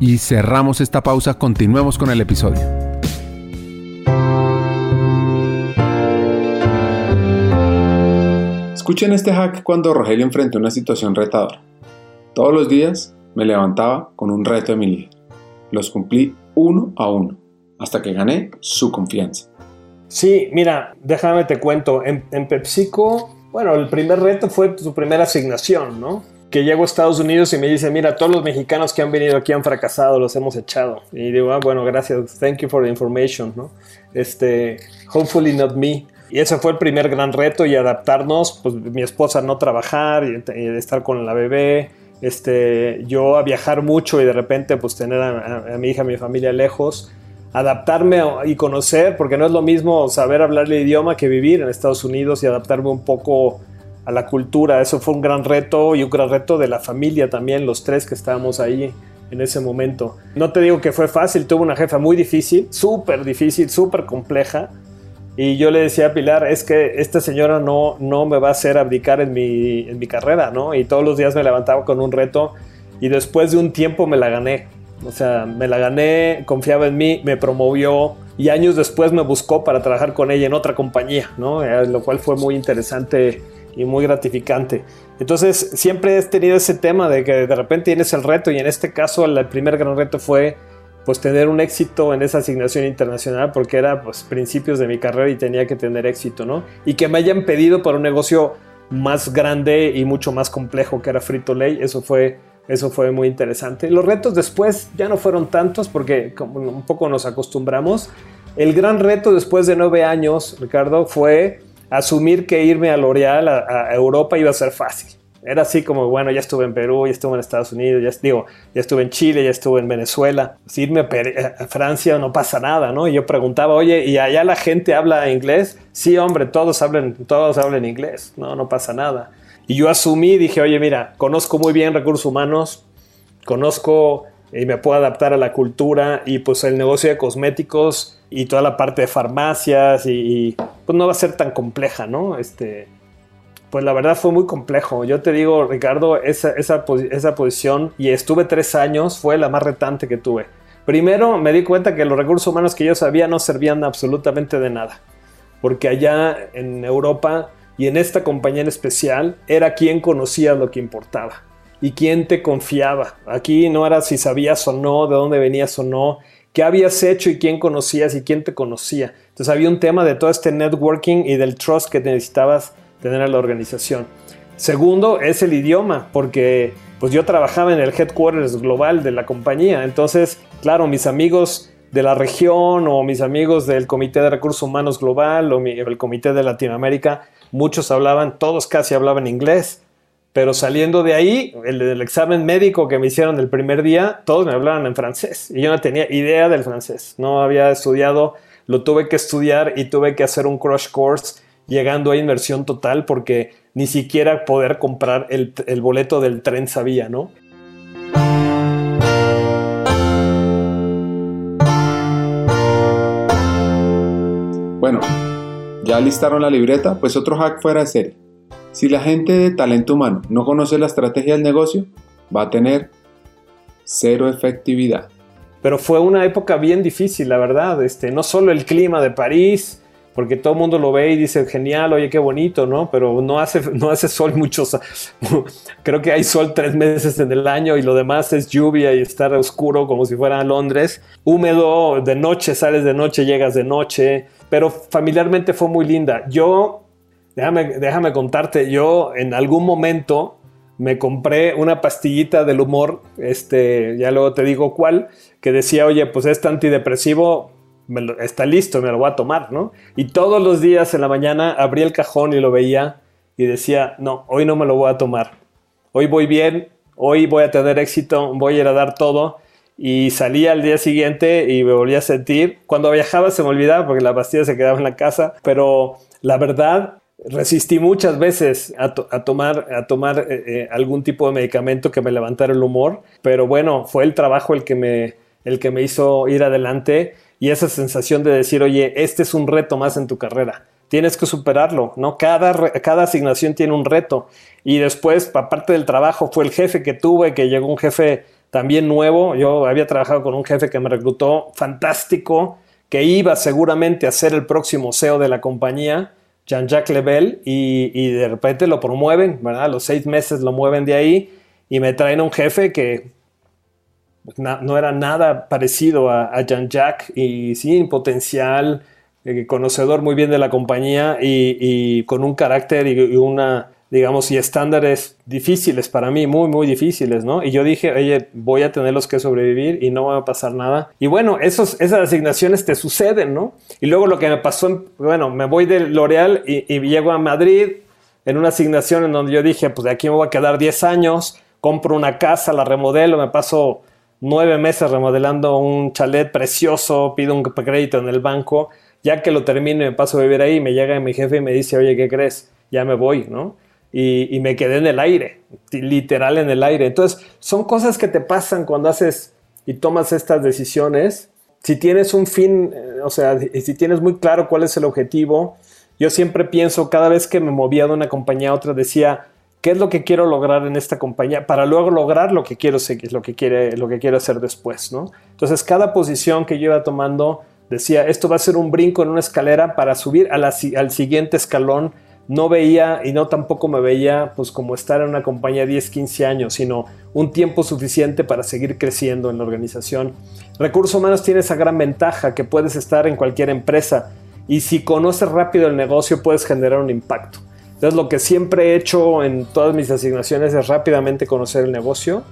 y cerramos esta pausa. Continuemos con el episodio. Escuchen este hack cuando Rogelio enfrentó una situación retadora. Todos los días me levantaba con un reto de mi líder. Los cumplí uno a uno, hasta que gané su confianza. Sí, mira, déjame te cuento. En, PepsiCo, bueno, el primer reto fue su primera asignación, ¿no? Que llego a Estados Unidos y me dice, mira, todos los mexicanos que han venido aquí han fracasado, los hemos echado. Y digo, ah, bueno, gracias, thank you for the information, ¿no? Este, hopefully not me. Y ese fue el primer gran reto y adaptarnos, pues mi esposa no trabajar y, y estar con la bebé, este, yo a viajar mucho y de repente pues tener a, mi hija, a mi familia lejos, adaptarme y conocer, porque no es lo mismo saber hablar el idioma que vivir en Estados Unidos y adaptarme un poco a la cultura. Eso fue un gran reto y un gran reto de la familia también, los tres que estábamos ahí en ese momento. No te digo que fue fácil, tuve una jefa muy difícil, súper difícil, súper compleja, y yo le decía a Pilar, es que esta señora no, no me va a hacer abdicar en mi, en mi carrera, ¿no? Y todos los días me levantaba con un reto y después de un tiempo me la gané. O sea, me la gané, confiaba en mí, me promovió y años después me buscó para trabajar con ella en otra compañía, ¿no? Eh, lo cual fue muy interesante y muy gratificante. Entonces, siempre he tenido ese tema de que de repente tienes el reto y en este caso el primer gran reto fue pues tener un éxito en esa asignación internacional porque era pues principios de mi carrera y tenía que tener éxito, ¿no? Y que me hayan pedido para un negocio más grande y mucho más complejo que era Frito Lay, eso fue eso fue muy interesante. Los retos después ya no fueron tantos porque como un poco nos acostumbramos. El gran reto después de nueve años, Ricardo, fue asumir que irme a L'Oreal, a Europa, iba a ser fácil era así como, bueno, ya estuve en Perú, ya estuve en Estados Unidos, ya, digo, ya estuve en Chile, ya estuve en Venezuela. Si irme a, Francia no pasa nada, ¿no? Y yo preguntaba, oye, ¿y allá la gente habla inglés? Sí, hombre, todos hablan, todos hablan inglés, no, no pasa nada. Y yo asumí, dije, oye, mira, conozco muy bien recursos humanos, conozco y me puedo adaptar a la cultura y pues el negocio de cosméticos y toda la parte de farmacias y, y pues no va a ser tan compleja, ¿no? Este, pues la verdad fue muy complejo. Yo te digo, Ricardo, esa, esa, posición, y estuve tres años, fue la más retante que tuve. Primero me di cuenta que los recursos humanos que yo sabía no servían absolutamente de nada. Porque allá en Europa y en esta compañía en especial era quien conocía lo que importaba y quién te confiaba. Aquí no era si sabías o no, de dónde venías o no, qué habías hecho y quién conocías y quién te conocía. Entonces había un tema de todo este networking y del trust que necesitabas tener a la organización. Segundo es el idioma, porque pues yo trabajaba en el headquarters global de la compañía, entonces, claro, mis amigos de la región o mis amigos del Comité de Recursos Humanos Global o el Comité de Latinoamérica, muchos hablaban, todos casi hablaban inglés, pero saliendo de ahí, el examen médico que me hicieron el primer día, todos me hablaban en francés y yo no tenía idea del francés, no había estudiado, lo tuve que estudiar y tuve que hacer un crash course llegando a inversión total porque ni siquiera poder comprar el, boleto del tren sabía, ¿no? Bueno, ya listaron la libreta, pues otro hack fuera de serie. Si la gente de talento humano no conoce la estrategia del negocio, va a tener cero efectividad. Pero fue una época bien difícil, la verdad. Este, no solo el clima de París, porque todo el mundo lo ve y dice, genial, oye, qué bonito, ¿no? Pero no hace, <laughs> no hace sol muchos, <laughs> creo que hay sol tres meses en el año y lo demás es lluvia y estar oscuro como si fuera Londres, húmedo, de noche sales de noche, llegas de noche, pero familiarmente fue muy linda. Yo, déjame, contarte, yo en algún momento me compré una pastillita del humor, este, ya luego te digo cuál, que decía, oye, pues este antidepresivo está listo, me lo voy a tomar, ¿no? Y todos los días en la mañana abría el cajón y lo veía y decía, no, hoy no me lo voy a tomar, hoy voy bien, hoy voy a tener éxito, voy a ir a dar todo. Y salía al día siguiente y me volvía a sentir. Cuando viajaba se me olvidaba porque la pastilla se quedaba en la casa, pero la verdad resistí muchas veces a, tomar, a tomar eh, eh, algún tipo de medicamento que me levantara el humor, pero bueno, fue el trabajo el que me, el que me hizo ir adelante y esa sensación de decir, oye, este es un reto más en tu carrera. Tienes que superarlo, ¿no? Cada, cada asignación tiene un reto. Y después, aparte del trabajo, fue el jefe que tuve, que llegó un jefe también nuevo. Yo había trabajado con un jefe que me reclutó fantástico, que iba seguramente a ser el próximo CEO de la compañía Jean-Jacques Lebel y, de repente lo promueven, ¿verdad? A los seis meses lo mueven de ahí y me traen a un jefe que pues, no era nada parecido a, Jean-Jacques y sí, potencial, eh, conocedor muy bien de la compañía y, con un carácter y una digamos, y estándares difíciles para mí, muy, muy difíciles, ¿no? Y yo dije, oye, voy a tenerlos que sobrevivir y no va a pasar nada. Y bueno, esos, esas asignaciones te suceden, ¿no? Y luego lo que me pasó, bueno, me voy de L'Oreal y, y llego a Madrid en una asignación en donde yo dije, pues de aquí me voy a quedar 10 años, compro una casa, la remodelo, me paso nueve meses remodelando un chalet precioso, pido un crédito en el banco, ya que lo termino y me paso a vivir ahí, me llega mi jefe y me dice, oye, ¿qué crees? Ya me voy, ¿no? Y, me quedé en el aire, literal en el aire. Entonces, son cosas que te pasan cuando haces y tomas estas decisiones. Si tienes un fin, eh, o sea, si tienes muy claro cuál es el objetivo, yo siempre pienso, cada vez que me movía de una compañía a otra, decía, ¿qué es lo que quiero lograr en esta compañía? Para luego lograr lo que quiero seguir, lo que, quiere, lo que quiero hacer después, ¿no? Entonces, cada posición que yo iba tomando, decía, esto va a ser un brinco en una escalera para subir al siguiente escalón no veía y no tampoco me veía pues como estar en una compañía 10, 15 años, sino un tiempo suficiente para seguir creciendo en la organización. Recursos humanos tiene esa gran ventaja que puedes estar en cualquier empresa y si conoces rápido el negocio puedes generar un impacto. Entonces lo que siempre he hecho en todas mis asignaciones es rápidamente conocer el negocio,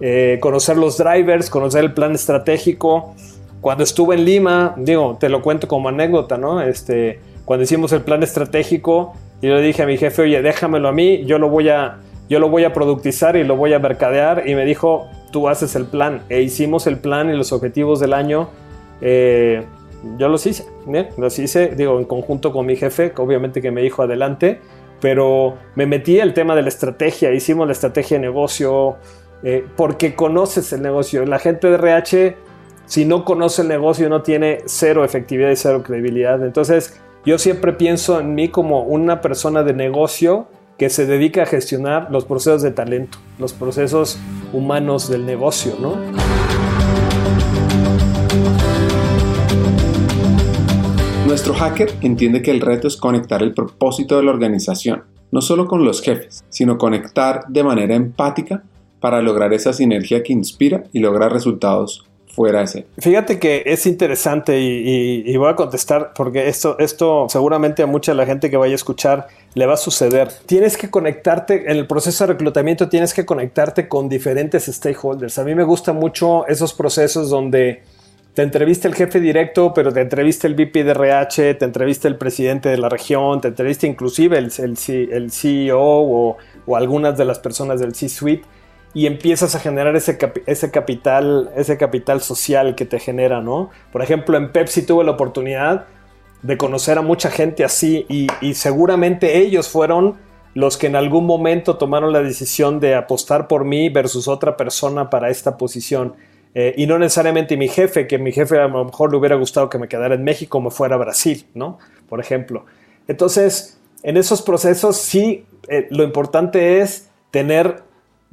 eh, conocer los drivers, conocer el plan estratégico. Cuando estuve en Lima, digo, te lo cuento como anécdota, ¿no? Este, cuando hicimos el plan estratégico, y le dije a mi jefe, oye, déjamelo a mí, yo lo voy a, yo lo voy a productizar y lo voy a mercadear. Y me dijo, tú haces el plan. E hicimos el plan y los objetivos del año. Eh, yo los hice, los hice, digo, en conjunto con mi jefe, obviamente que me dijo adelante, pero me metí el tema de la estrategia, hicimos la estrategia de negocio, eh, porque conoces el negocio. La gente de RH, si no conoce el negocio, no tiene cero efectividad y cero credibilidad. Entonces, yo siempre pienso en mí como una persona de negocio que se dedica a gestionar los procesos de talento, los procesos humanos del negocio, ¿no? Nuestro hacker entiende que el reto es conectar el propósito de la organización, no solo con los jefes, sino conectar de manera empática para lograr esa sinergia que inspira y logra resultados fuera. Fíjate que es interesante y, voy a contestar porque esto, esto seguramente a mucha de la gente que vaya a escuchar le va a suceder. Tienes que conectarte, en el proceso de reclutamiento tienes que conectarte con diferentes stakeholders. A mí me gustan mucho esos procesos donde te entrevista el jefe directo, pero te entrevista el VP de RH, te entrevista el presidente de la región, te entrevista inclusive el, el, CEO o, o algunas de las personas del C-Suite y empiezas a generar ese, ese, capital, ese capital social que te genera, ¿no? Por ejemplo, en Pepsi tuve la oportunidad de conocer a mucha gente así y, seguramente ellos fueron los que en algún momento tomaron la decisión de apostar por mí versus otra persona para esta posición. Eh, y no necesariamente mi jefe, que mi jefe a lo mejor le hubiera gustado que me quedara en México o me fuera a Brasil, ¿no? Por ejemplo. Entonces, en esos procesos sí, eh, lo importante es tener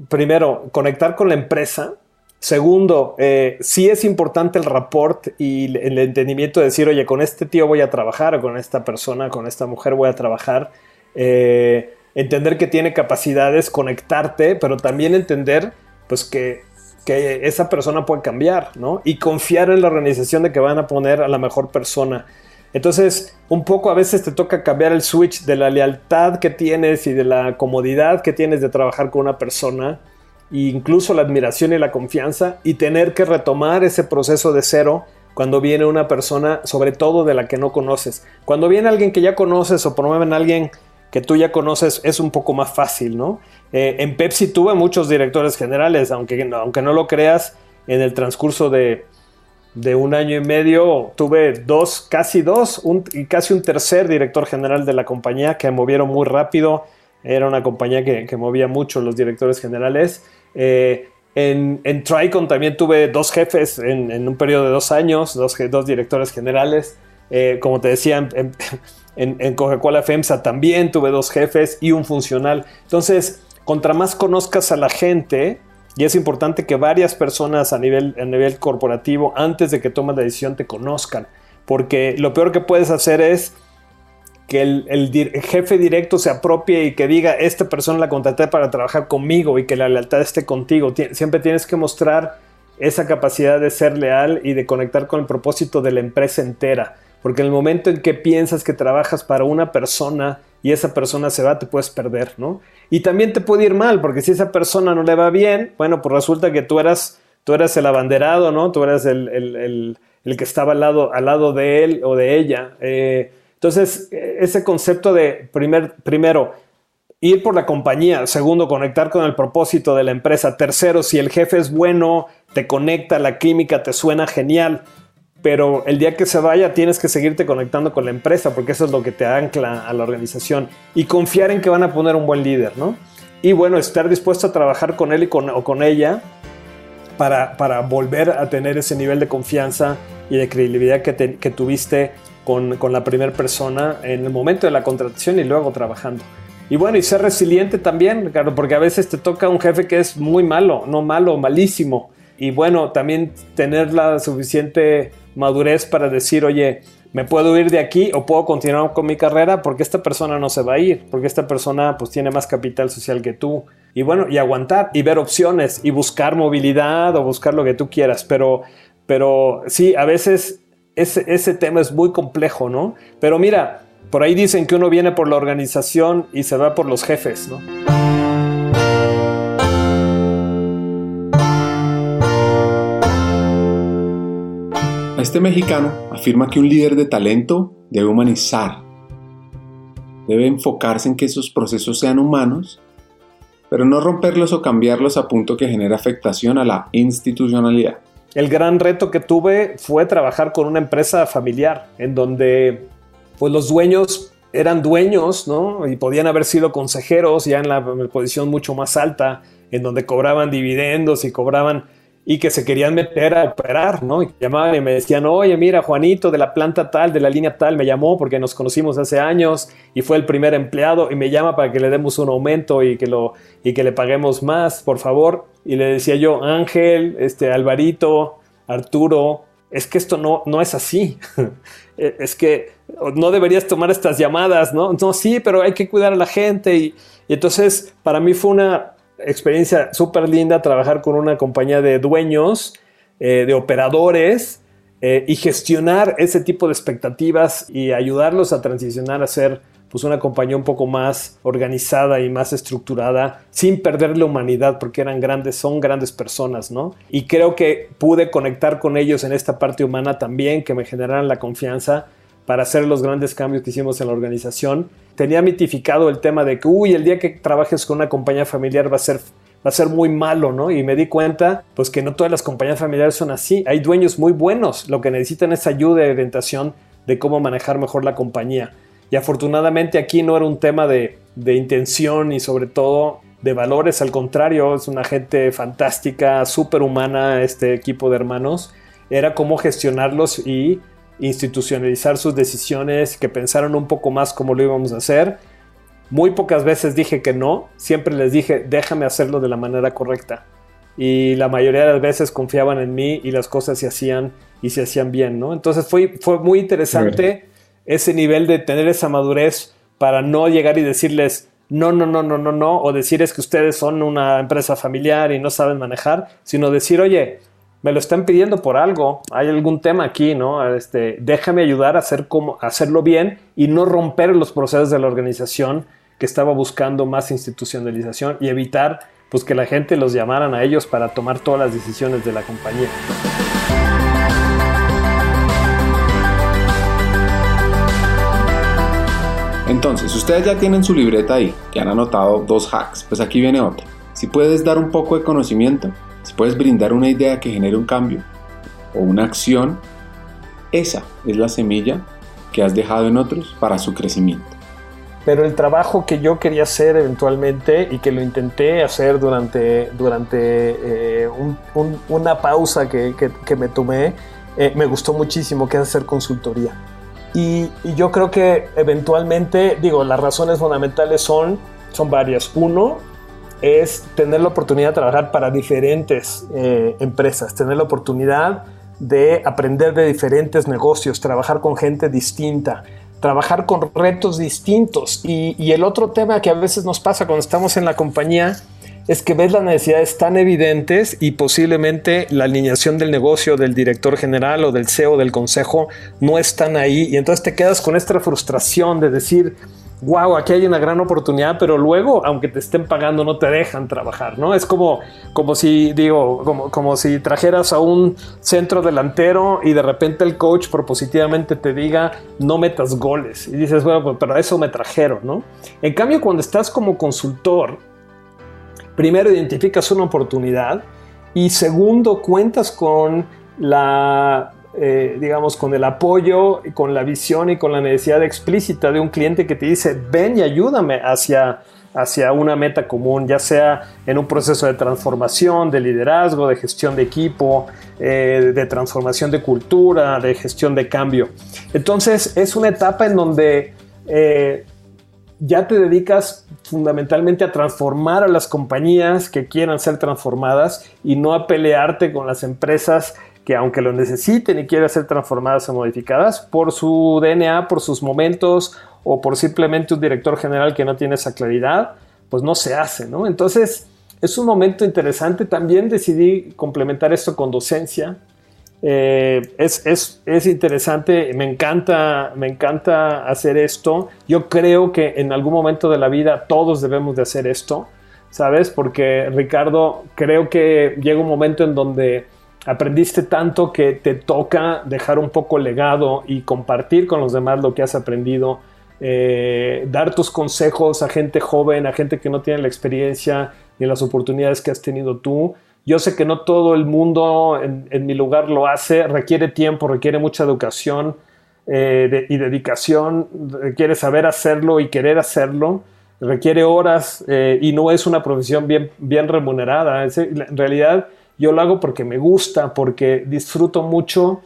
primero, conectar con la empresa, Segundo, eh, sí es importante el rapport y el entendimiento de decir, oye, con este tío voy a trabajar, o con esta persona, con esta mujer voy a trabajar. Eh, entender que tiene capacidades, conectarte, pero también entender pues que, que esa persona puede cambiar, ¿no? Y confiar en la organización de que van a poner a la mejor persona. Entonces, un poco a veces te toca cambiar el switch de la lealtad que tienes y de la comodidad que tienes de trabajar con una persona incluso la admiración y la confianza y tener que retomar ese proceso de cero cuando viene una persona, sobre todo de la que no conoces. Cuando viene alguien que ya conoces o promueven a alguien que tú ya conoces, es un poco más fácil, ¿no? Eh, en Pepsi tuve muchos directores generales, aunque, aunque no lo creas, en el transcurso de, un año y medio tuve dos, casi dos, y casi un tercer director general de la compañía que movieron muy rápido. Era una compañía que, movía mucho los directores generales eh, en, en, Tricon también tuve dos jefes en, un periodo de dos años, dos, directores generales. Eh, como te decía, en, en FEMSA también tuve dos jefes y un funcional. Entonces, contra más conozcas a la gente, y es importante que varias personas a nivel, a nivel corporativo, antes de que tomes la decisión, te conozcan. Porque lo peor que puedes hacer es que el, jefe directo se apropie y que diga, esta persona la contraté para trabajar conmigo y que la lealtad esté contigo. siempre tienes que mostrar esa capacidad de ser leal y de conectar con el propósito de la empresa entera. Porque en el momento en que piensas que trabajas para una persona y esa persona se va, te puedes perder, ¿no? Y también te puede ir mal, porque si esa persona no le va bien, bueno, pues resulta que tú eras, tú eras el abanderado, ¿no? Tú eras el, que estaba al lado, al lado de él o de ella. Eh, entonces, ese concepto de primer, primero, ir por la compañía, segundo, conectar con el propósito de la empresa, tercero, si el jefe es bueno, te conecta, la química te suena genial, pero el día que se vaya tienes que seguirte conectando con la empresa porque eso es lo que te ancla a la organización y confiar en que van a poner un buen líder, ¿no? Y bueno, estar dispuesto a trabajar con él y con, o con ella para, para, volver a tener ese nivel de confianza y de credibilidad que, que tuviste con, la primera persona en el momento de la contratación y luego trabajando. Y bueno, y ser resiliente también, claro, porque a veces te toca un jefe que es muy malo, no malo, malísimo. Y bueno, también tener la suficiente madurez para decir, oye, me puedo ir de aquí o puedo continuar con mi carrera porque esta persona no se va a ir, porque esta persona pues tiene más capital social que tú. Y bueno, y aguantar y ver opciones y buscar movilidad o buscar lo que tú quieras. Pero, pero sí, a veces ese, tema es muy complejo, ¿no? Pero mira, por ahí dicen que uno viene por la organización y se va por los jefes, ¿no? Este mexicano afirma que un líder de talento debe humanizar, debe enfocarse en que esos procesos sean humanos, pero no romperlos o cambiarlos a punto que genere afectación a la institucionalidad. El gran reto que tuve fue trabajar con una empresa familiar en donde pues los dueños eran dueños, ¿no? Y podían haber sido consejeros ya en la, posición mucho más alta, en donde cobraban dividendos y cobraban y que se querían meter a operar, ¿no? Y llamaban y me decían, oye, mira, Juanito de la planta tal, de la línea tal, me llamó porque nos conocimos hace años y fue el primer empleado y me llama para que le demos un aumento y que, lo, y que le paguemos más, por favor. Y le decía yo, Ángel, este, Alvarito, Arturo, es que esto no, no es así. <laughs> E, es que no deberías tomar estas llamadas, ¿no? No, sí, pero hay que cuidar a la gente. y entonces, para mí fue una experiencia súper linda trabajar con una compañía de dueños, eh, de operadores eh, y gestionar ese tipo de expectativas y ayudarlos a transicionar a ser pues una compañía un poco más organizada y más estructurada sin perder la humanidad porque eran grandes, son grandes personas, ¿no? Y creo que pude conectar con ellos en esta parte humana también que me generaran la confianza para hacer los grandes cambios que hicimos en la organización. Tenía mitificado el tema de que, uy, el día que trabajes con una compañía familiar va a ser va a ser muy malo, ¿no? Y me di cuenta, pues que no todas las compañías familiares son así. Hay dueños muy buenos, lo que necesitan es ayuda y orientación de cómo manejar mejor la compañía. Y afortunadamente aquí no era un tema de, de intención y sobre todo de valores, al contrario, es una gente fantástica, súper humana, este equipo de hermanos. Era cómo gestionarlos y institucionalizar sus decisiones, que pensaron un poco más cómo lo íbamos a hacer. Muy pocas veces dije que no, siempre les dije, déjame hacerlo de la manera correcta. y la mayoría de las veces confiaban en mí y las cosas se hacían y se hacían bien, ¿no? Entonces fue, fue muy interesante ese nivel de tener esa madurez para no llegar y decirles, no, no, no, no, no, no, o decir es que ustedes son una empresa familiar y no saben manejar, sino decir, oye, me lo están pidiendo por algo, hay algún tema aquí, ¿no? Este, déjame ayudar a hacer como, hacerlo bien y no romper los procesos de la organización que estaba buscando más institucionalización y evitar pues que la gente los llamaran a ellos para tomar todas las decisiones de la compañía. Entonces, ustedes ya tienen su libreta ahí, que han anotado dos hacks, pues aquí viene otra. Si puedes dar un poco de conocimiento, si puedes brindar una idea que genere un cambio o una acción, esa es la semilla que has dejado en otros para su crecimiento. Pero el trabajo que yo quería hacer eventualmente y que lo intenté hacer durante, durante eh, una pausa que, me tomé, eh, me gustó muchísimo, que es hacer consultoría. Y, yo creo que eventualmente, digo, las razones fundamentales son, son varias. Uno es tener la oportunidad de trabajar para diferentes eh, empresas, tener la oportunidad de aprender de diferentes negocios, trabajar con gente distinta, trabajar con retos distintos. Y, y el otro tema que a veces nos pasa cuando estamos en la compañía es que ves las necesidades tan evidentes y posiblemente la alineación del negocio del director general o del CEO del consejo no están ahí y entonces te quedas con esta frustración de decir, wow, aquí hay una gran oportunidad, pero luego, aunque te estén pagando, no te dejan trabajar, ¿no? Es como, como si, digo, como, como si trajeras a un centro delantero y de repente el coach propositivamente te diga, no metas goles. Y dices, bueno, pues, pero eso me trajeron, ¿no? En cambio, cuando estás como consultor, primero identificas una oportunidad y segundo cuentas con la, eh, digamos, con el apoyo, con la visión y con la necesidad explícita de un cliente que te dice, ven y ayúdame hacia, hacia una meta común, ya sea en un proceso de transformación, de liderazgo, de gestión de equipo, eh, de transformación de cultura, de gestión de cambio. Entonces es una etapa en donde eh, ya te dedicas fundamentalmente a transformar a las compañías que quieran ser transformadas y no a pelearte con las empresas que aunque lo necesiten y quieran ser transformadas o modificadas por su DNA, por sus momentos o por simplemente un director general que no tiene esa claridad, pues no se hace, ¿no? Entonces es un momento interesante. También decidí complementar esto con docencia. Eh, es, es, es, interesante, me encanta, me encanta hacer esto. Yo creo que en algún momento de la vida todos debemos de hacer esto, ¿sabes? Porque Ricardo, creo que llega un momento en donde aprendiste tanto que te toca dejar un poco legado y compartir con los demás lo que has aprendido. Eh, dar tus consejos a gente joven, a gente que no tiene la experiencia ni las oportunidades que has tenido tú. Yo sé que no todo el mundo en, mi lugar lo hace, requiere tiempo, requiere mucha educación eh, y dedicación, requiere saber hacerlo y querer hacerlo, requiere horas eh, y no es una profesión bien, bien remunerada. en realidad yo lo hago porque me gusta, porque disfruto mucho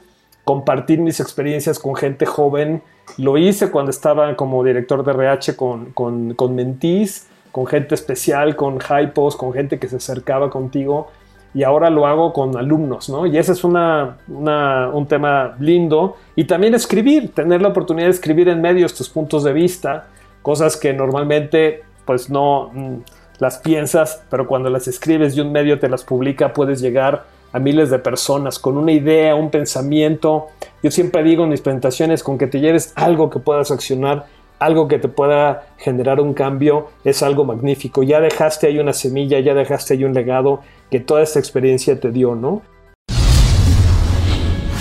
compartir mis experiencias con gente joven. Lo hice cuando estaba como director de RH con, con, con Mentis, con gente especial, con Hypos, con gente que se acercaba contigo y ahora lo hago con alumnos, ¿no? Y ese es una, un tema lindo. Y también escribir, tener la oportunidad de escribir en medios tus puntos de vista, cosas que normalmente pues no mm, las piensas, pero cuando las escribes y un medio te las publica, puedes llegar a miles de personas con una idea, un pensamiento. Yo siempre digo en mis presentaciones, con que te lleves algo que puedas accionar algo que te pueda generar un cambio es algo magnífico. Ya dejaste ahí una semilla, ya dejaste ahí un legado que toda esta experiencia te dio, ¿no?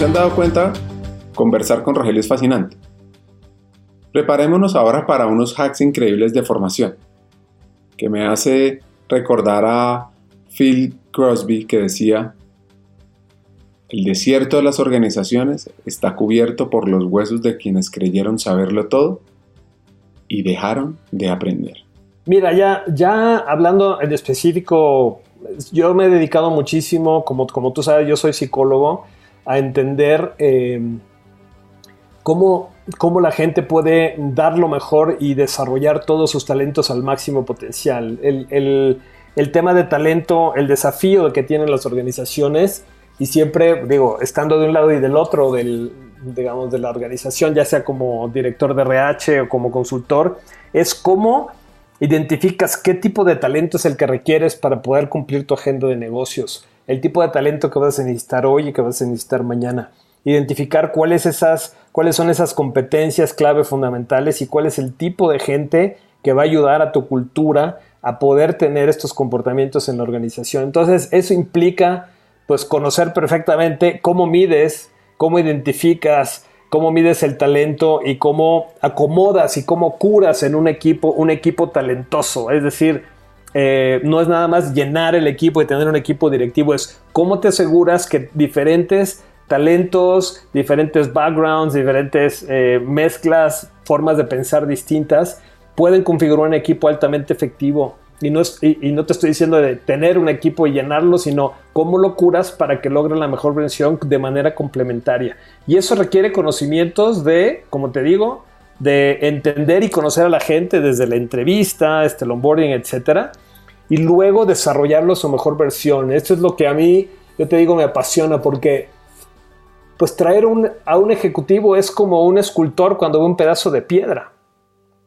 Se han dado cuenta, conversar con Rogelio es fascinante. Preparémonos ahora para unos hacks increíbles de formación, que me hace recordar a Phil Crosby que decía, el desierto de las organizaciones está cubierto por los huesos de quienes creyeron saberlo todo y dejaron de aprender. Mira, ya, ya hablando en específico, yo me he dedicado muchísimo, como, como tú sabes, yo soy psicólogo, a entender eh, cómo, cómo, la gente puede dar lo mejor y desarrollar todos sus talentos al máximo potencial. El, el, el tema de talento, el desafío que tienen las organizaciones y siempre, digo, estando de un lado y del otro del, digamos, de la organización, ya sea como director de RH o como consultor, es cómo identificas qué tipo de talento es el que requieres para poder cumplir tu agenda de negocios, el tipo de talento que vas a necesitar hoy y que vas a necesitar mañana. Identificar cuáles, esas, cuáles son esas competencias clave fundamentales y cuál es el tipo de gente que va a ayudar a tu cultura a poder tener estos comportamientos en la organización. Entonces, eso implica pues conocer perfectamente cómo mides, cómo identificas, cómo mides el talento y cómo acomodas y cómo curas en un equipo, un equipo talentoso. Es decir, eh, no es nada más llenar el equipo y tener un equipo directivo, es cómo te aseguras que diferentes talentos, diferentes backgrounds, diferentes eh, mezclas, formas de pensar distintas, pueden configurar un equipo altamente efectivo y no, y, no te estoy diciendo de tener un equipo y llenarlo, sino cómo lo curas para que logren la mejor versión de manera complementaria. Y eso requiere conocimientos de, como te digo, de entender y conocer a la gente desde la entrevista, este, el onboarding, etcétera, y luego desarrollarlo a su mejor versión. Esto es lo que a mí, yo te digo, me apasiona porque pues traer un, a un ejecutivo es como un escultor cuando ve un pedazo de piedra.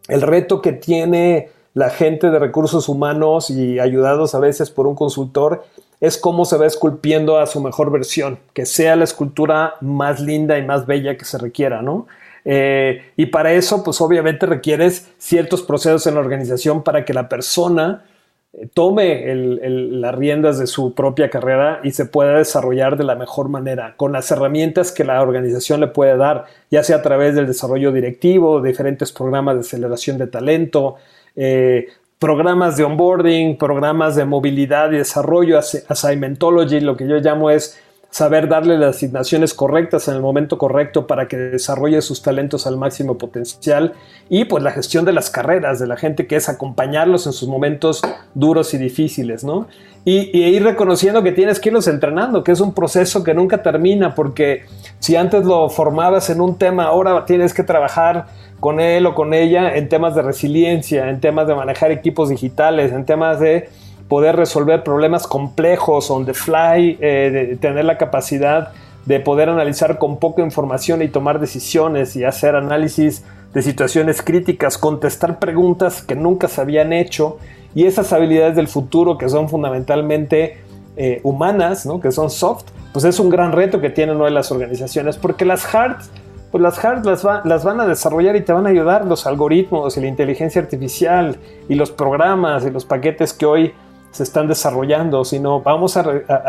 El reto que tiene la gente de recursos humanos y ayudados a veces por un consultor es cómo se va esculpiendo a su mejor versión, que sea la escultura más linda y más bella que se requiera, ¿no? Eh, y para eso, pues obviamente requieres ciertos procesos en la organización para que la persona eh, tome las riendas de su propia carrera y se pueda desarrollar de la mejor manera, con las herramientas que la organización le puede dar, ya sea a través del desarrollo directivo, diferentes programas de aceleración de talento, eh, programas de onboarding, programas de movilidad y desarrollo, assignmentology, lo que yo llamo es saber darle las asignaciones correctas en el momento correcto para que desarrolle sus talentos al máximo potencial y pues la gestión de las carreras de la gente que es acompañarlos en sus momentos duros y difíciles, ¿no? Y, ir reconociendo que tienes que irlos entrenando, que es un proceso que nunca termina porque si antes lo formabas en un tema, ahora tienes que trabajar con él o con ella en temas de resiliencia, en temas de manejar equipos digitales, en temas de poder resolver problemas complejos on the fly, eh, de tener la capacidad de poder analizar con poca información y tomar decisiones y hacer análisis de situaciones críticas, contestar preguntas que nunca se habían hecho y esas habilidades del futuro que son fundamentalmente eh, humanas, ¿no? que son soft, pues es un gran reto que tienen hoy las organizaciones porque las hard, pues las hard las, las van a desarrollar y te van a ayudar los algoritmos y la inteligencia artificial y los programas y los paquetes que hoy se están desarrollando, sino vamos a,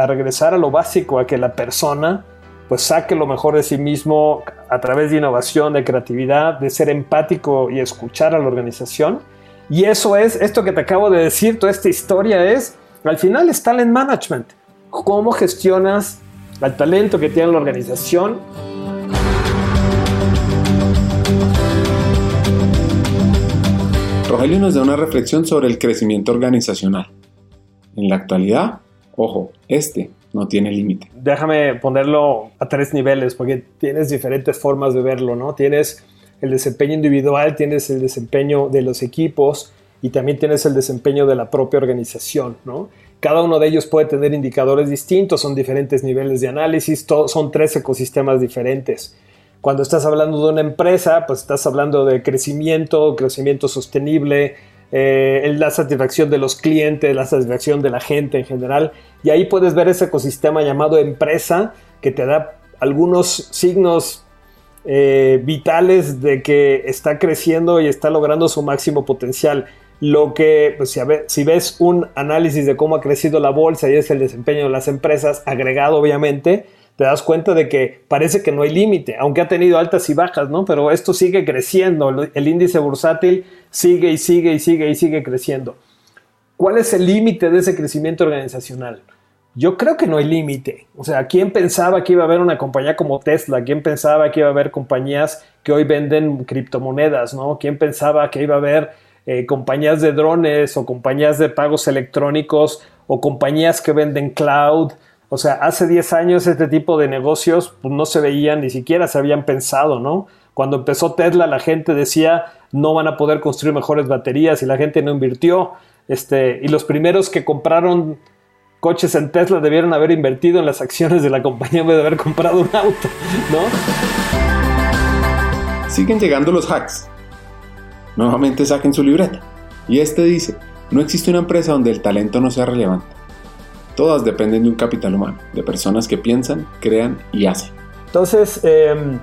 regresar a lo básico, a que la persona pues saque lo mejor de sí mismo a través de innovación, de creatividad, de ser empático y escuchar a la organización. Y eso es, esto que te acabo de decir, toda esta historia es, al final es talent management. ¿Cómo gestionas el talento que tiene la organización? Rogelio nos da una reflexión sobre el crecimiento organizacional. En la actualidad, ojo, este no tiene límite. Déjame ponerlo a tres niveles, porque tienes diferentes formas de verlo, ¿no? Tienes el desempeño individual, tienes el desempeño de los equipos y también tienes el desempeño de la propia organización, ¿no? Cada uno de ellos puede tener indicadores distintos, son diferentes niveles de análisis, son tres ecosistemas diferentes. Cuando estás hablando de una empresa, pues estás hablando de crecimiento, crecimiento sostenible, eh, la satisfacción de los clientes, la satisfacción de la gente en general. Y ahí puedes ver ese ecosistema llamado empresa que te da algunos signos eh, vitales de que está creciendo y está logrando su máximo potencial. Lo que, pues, si, si, ves un análisis de cómo ha crecido la bolsa y es el desempeño de las empresas, agregado obviamente, te das cuenta de que parece que no hay límite, aunque ha tenido altas y bajas, ¿no? Pero esto sigue creciendo, el índice bursátil sigue y sigue y sigue y sigue creciendo. ¿Cuál es el límite de ese crecimiento organizacional? Yo creo que no hay límite. O sea, ¿quién pensaba que iba a haber una compañía como Tesla? ¿Quién pensaba que iba a haber compañías que hoy venden criptomonedas? ¿no? ¿Quién pensaba que iba a haber eh, compañías de drones o compañías de pagos electrónicos o compañías que venden cloud? O sea, hace 10 años este tipo de negocios pues, no se veían, ni siquiera se habían pensado, ¿no? Cuando empezó Tesla la gente decía no van a poder construir mejores baterías y la gente no invirtió. Este, y los primeros que compraron coches en Tesla debieron haber invertido en las acciones de la compañía en vez de haber comprado un auto, ¿no? Siguen llegando los hacks. Nuevamente saquen su libreta. Y este dice, no existe una empresa donde el talento no sea relevante. Todas dependen de un capital humano, de personas que piensan, crean y hacen. Entonces, em,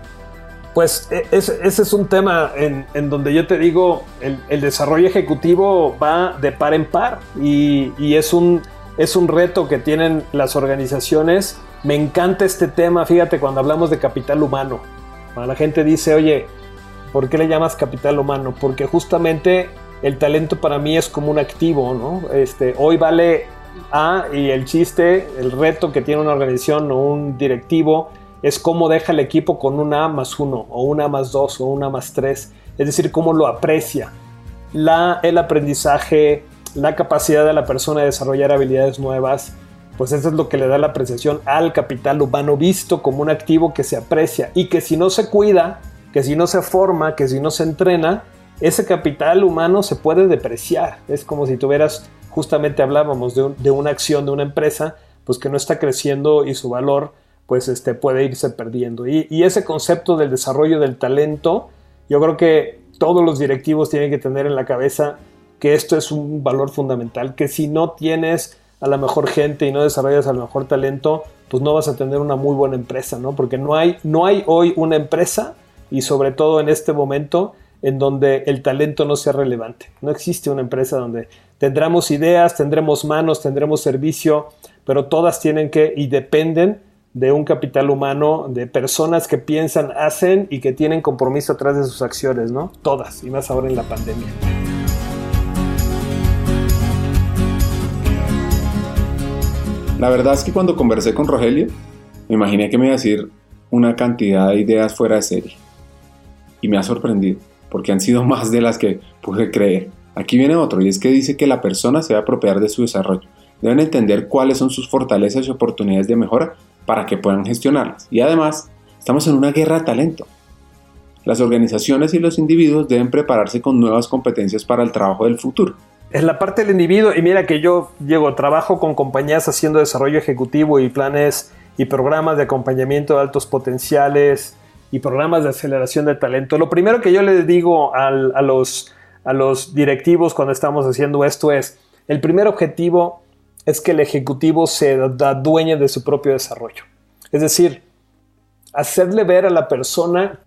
pues e, ese, es un tema en, donde yo te digo, el, desarrollo ejecutivo va de par en par y es un es un reto que tienen las organizaciones. Me encanta este tema, fíjate, cuando hablamos de capital humano. La gente dice, oye, ¿por qué le llamas capital humano? Porque justamente el talento para mí es como un activo, ¿no? Este, hoy vale A y el chiste, el reto que tiene una organización o un directivo es cómo deja el equipo con una A más uno, o una más dos, o una más tres. Es decir, cómo lo aprecia. La, el aprendizaje, la capacidad de la persona de desarrollar habilidades nuevas, pues eso es lo que le da la apreciación al capital humano visto como un activo que se aprecia y que si no se cuida, que si no se forma, que si no se entrena, ese capital humano se puede depreciar. Es como si tuvieras, justamente hablábamos de, una acción de una empresa, pues que no está creciendo y su valor pues este, puede irse perdiendo. Y, ese concepto del desarrollo del talento, yo creo que todos los directivos tienen que tener en la cabeza que esto es un valor fundamental, que si no tienes a la mejor gente y no desarrollas al mejor talento, pues no vas a tener una muy buena empresa, ¿no? Porque no hay, no hay hoy una empresa y sobre todo en este momento en donde el talento no sea relevante. No existe una empresa donde tendremos ideas, tendremos manos, tendremos servicio, pero todas tienen que y dependen de un capital humano, de personas que piensan, hacen y que tienen compromiso atrás de sus acciones, ¿no? Todas, y más ahora en la pandemia. La verdad es que cuando conversé con Rogelio, me imaginé que me iba a decir una cantidad de ideas fuera de serie. Y me ha sorprendido, porque han sido <laughs> más de las que pude creer. Aquí viene otro, y es que dice que la persona se va a apropiar de su desarrollo. Deben entender cuáles son sus fortalezas y oportunidades de mejora para que puedan gestionarlas. Y además, estamos en una guerra de talento. Las organizaciones y los individuos deben prepararse con nuevas competencias para el trabajo del futuro en la parte del individuo, y mira que yo llego, trabajo con compañías haciendo desarrollo ejecutivo y planes y programas de acompañamiento de altos potenciales y programas de aceleración de talento. Lo primero que yo les digo a, los, a los directivos cuando estamos haciendo esto es, el primer objetivo es que el ejecutivo se da dueño de su propio desarrollo. Es decir, hacerle ver a la persona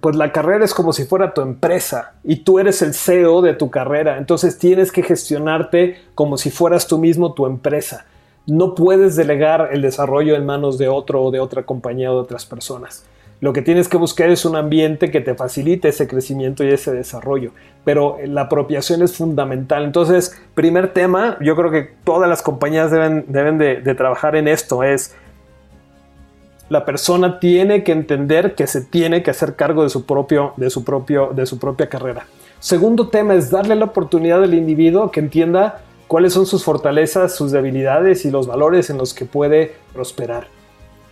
pues la carrera es como si fuera tu empresa y tú eres el CEO de tu carrera, entonces tienes que gestionarte como si fueras tú mismo tu empresa. No puedes delegar el desarrollo en manos de otro o de otra compañía o de otras personas. Lo que tienes que buscar es un ambiente que te facilite ese crecimiento y ese desarrollo, pero la apropiación es fundamental. Entonces, primer tema, yo creo que todas las compañías deben, deben de, trabajar en esto, es la persona tiene que entender que se tiene que hacer cargo de su, propio, de su, propio, de su propia carrera. Segundo tema es darle la oportunidad al individuo que entienda cuáles son sus fortalezas, sus debilidades y los valores en los que puede prosperar.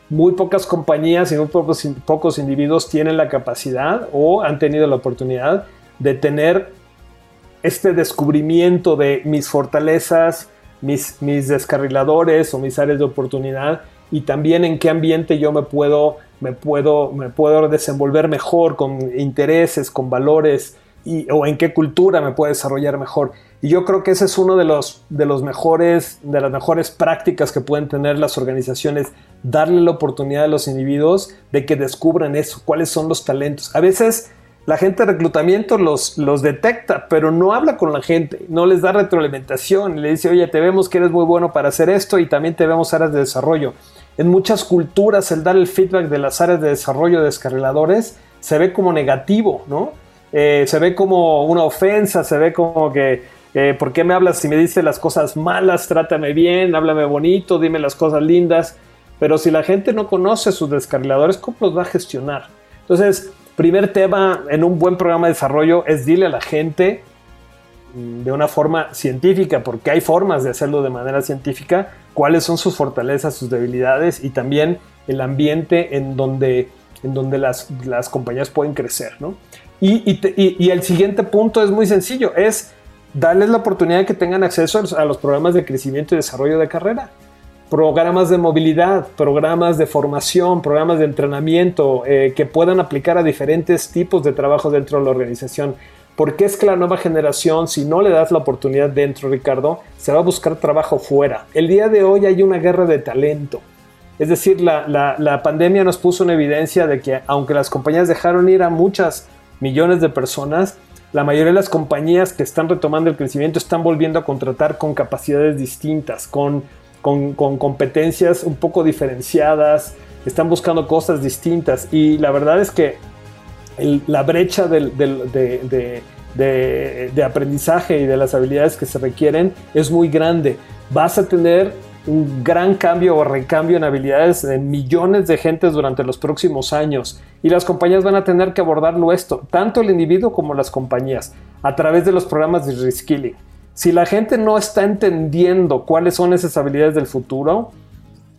Muy pocas compañías y muy pocos, pocos individuos tienen la capacidad o han tenido la oportunidad de tener este descubrimiento de mis fortalezas, mis, mis descarriladores o mis áreas de oportunidad y también en qué ambiente yo me puedo, me puedo, me puedo desenvolver mejor con intereses, con valores y, o en qué cultura me puedo desarrollar mejor. Y yo creo que ese es uno de los, de los mejores, de las mejores prácticas que pueden tener las organizaciones, darle la oportunidad a los individuos de que descubran eso, cuáles son los talentos. A veces la gente de reclutamiento los, los detecta, pero no habla con la gente, no les da retroalimentación, le dice, oye, te vemos que eres muy bueno para hacer esto y también te vemos áreas de desarrollo. en muchas culturas el dar el feedback de las áreas de desarrollo de descarriladores se ve como negativo, ¿no? Eh, se ve como una ofensa, se ve como que, eh, ¿por qué me hablas si me dices las cosas malas? Trátame bien, háblame bonito, dime las cosas lindas. Pero si la gente no conoce sus descarriladores, ¿cómo los va a gestionar? Entonces, primer tema en un buen programa de desarrollo es dile a la gente mm, de una forma científica, porque hay formas de hacerlo de manera científica, cuáles son sus fortalezas, sus debilidades y también el ambiente en donde, en donde las, las compañías pueden crecer. ¿no? Y, y, el siguiente punto es muy sencillo, es darles la oportunidad de que tengan acceso a los programas de crecimiento y desarrollo de carrera programas de movilidad, programas de formación, programas de entrenamiento eh, que puedan aplicar a diferentes tipos de trabajo dentro de la organización. Porque es que la nueva generación, si no le das la oportunidad dentro, Ricardo, se va a buscar trabajo fuera. El día de hoy hay una guerra de talento. Es decir, la, la pandemia nos puso en evidencia de que aunque las compañías dejaron ir a muchas millones de personas, la mayoría de las compañías que están retomando el crecimiento están volviendo a contratar con capacidades distintas, con con, competencias un poco diferenciadas, están buscando cosas distintas y la verdad es que la brecha de, aprendizaje y de las habilidades que se requieren es muy grande. Vas a tener un gran cambio o recambio en habilidades en millones de gentes durante los próximos años y las compañías van a tener que abordarlo esto, tanto el individuo como las compañías, a través de los programas de reskilling. Si la gente no está entendiendo cuáles son esas habilidades del futuro,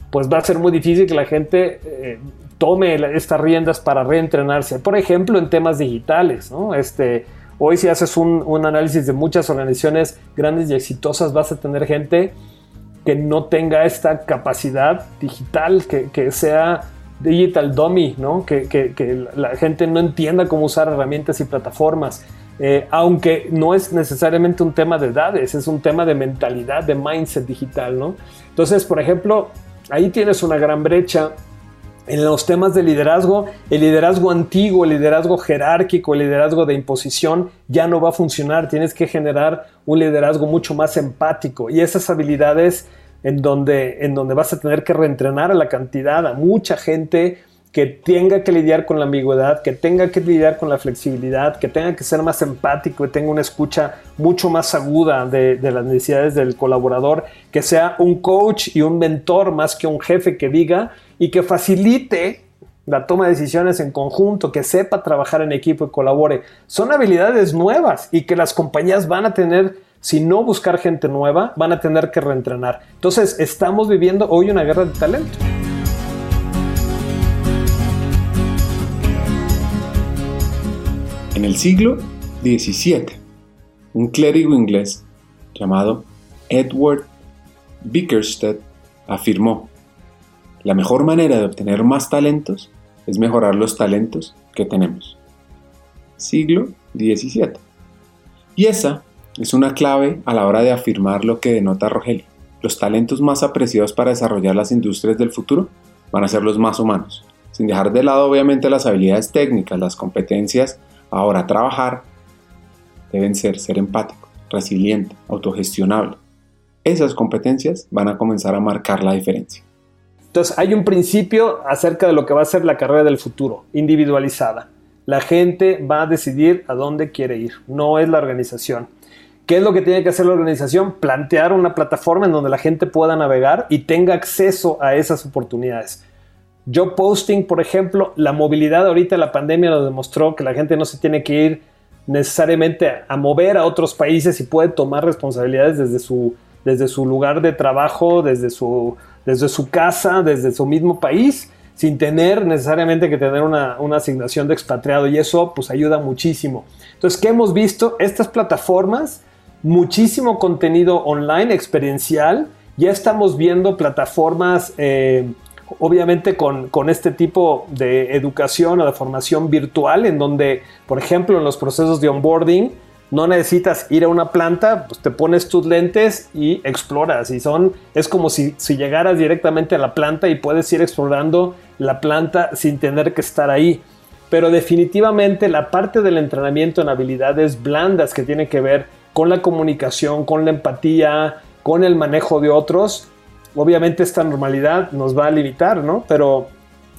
pues va a ser muy difícil que la gente eh, tome estas riendas para reentrenarse. Por ejemplo, en temas digitales, Este, hoy si haces un, análisis de muchas organizaciones grandes y exitosas, vas a tener gente que no tenga esta capacidad digital, que, sea digital dummy, ¿no? Que, que, la gente no entienda cómo usar herramientas y plataformas. Eh, aunque no es necesariamente un tema de edades, es un tema de mentalidad, de mindset digital, ¿no? Entonces, por ejemplo, ahí tienes una gran brecha. En los temas de liderazgo, el liderazgo antiguo, el liderazgo jerárquico, el liderazgo de imposición ya no va a funcionar. Tienes que generar un liderazgo mucho más empático y esas habilidades en donde, en donde vas a tener que reentrenar a la cantidad, a mucha gente, que tenga que lidiar con la ambigüedad, que tenga que lidiar con la flexibilidad, que tenga que ser más empático y tenga una escucha mucho más aguda de, las necesidades del colaborador, que sea un coach y un mentor más que un jefe que diga y que facilite la toma de decisiones en conjunto, que sepa trabajar en equipo y colabore. Son habilidades nuevas y que las compañías van a tener, si no buscar gente nueva, van a tener que reentrenar. Entonces, estamos viviendo hoy una guerra de talento. En el siglo XVII, un clérigo inglés llamado Edward Bickerstead afirmó, la mejor manera de obtener más talentos es mejorar los talentos que tenemos. Siglo XVII. Y esa es una clave a la hora de afirmar lo que denota Rogelio. Los talentos más apreciados para desarrollar las industrias del futuro van a ser los más humanos, sin dejar de lado obviamente las habilidades técnicas, las competencias Ahora, trabajar deben ser ser empático, resiliente, autogestionable. Esas competencias van a comenzar a marcar la diferencia. Entonces, hay un principio acerca de lo que va a ser la carrera del futuro, individualizada. La gente va a decidir a dónde quiere ir, no es la organización. ¿Qué es lo que tiene que hacer la organización? Plantear una plataforma en donde la gente pueda navegar y tenga acceso a esas oportunidades. Yo posting, por ejemplo, la movilidad ahorita la pandemia nos demostró que la gente no se tiene que ir necesariamente a mover a otros países y puede tomar responsabilidades desde su, desde su lugar de trabajo, desde su, desde su casa, desde su mismo país, sin tener necesariamente que tener una, asignación de expatriado y eso pues ayuda muchísimo. Entonces, ¿qué hemos visto? Estas plataformas, muchísimo contenido online, experiencial, ya estamos viendo plataformas... Eh, obviamente con, este tipo de educación o de formación virtual, en donde, por ejemplo, en los procesos de onboarding, no necesitas ir a una planta, pues te pones tus lentes y exploras. Y son, es como si, si llegaras directamente a la planta y puedes ir explorando la planta sin tener que estar ahí. Pero definitivamente la parte del entrenamiento en habilidades blandas que tiene que ver con la comunicación, con la empatía, con el manejo de otros, obviamente esta normalidad nos va a limitar, ¿no? Pero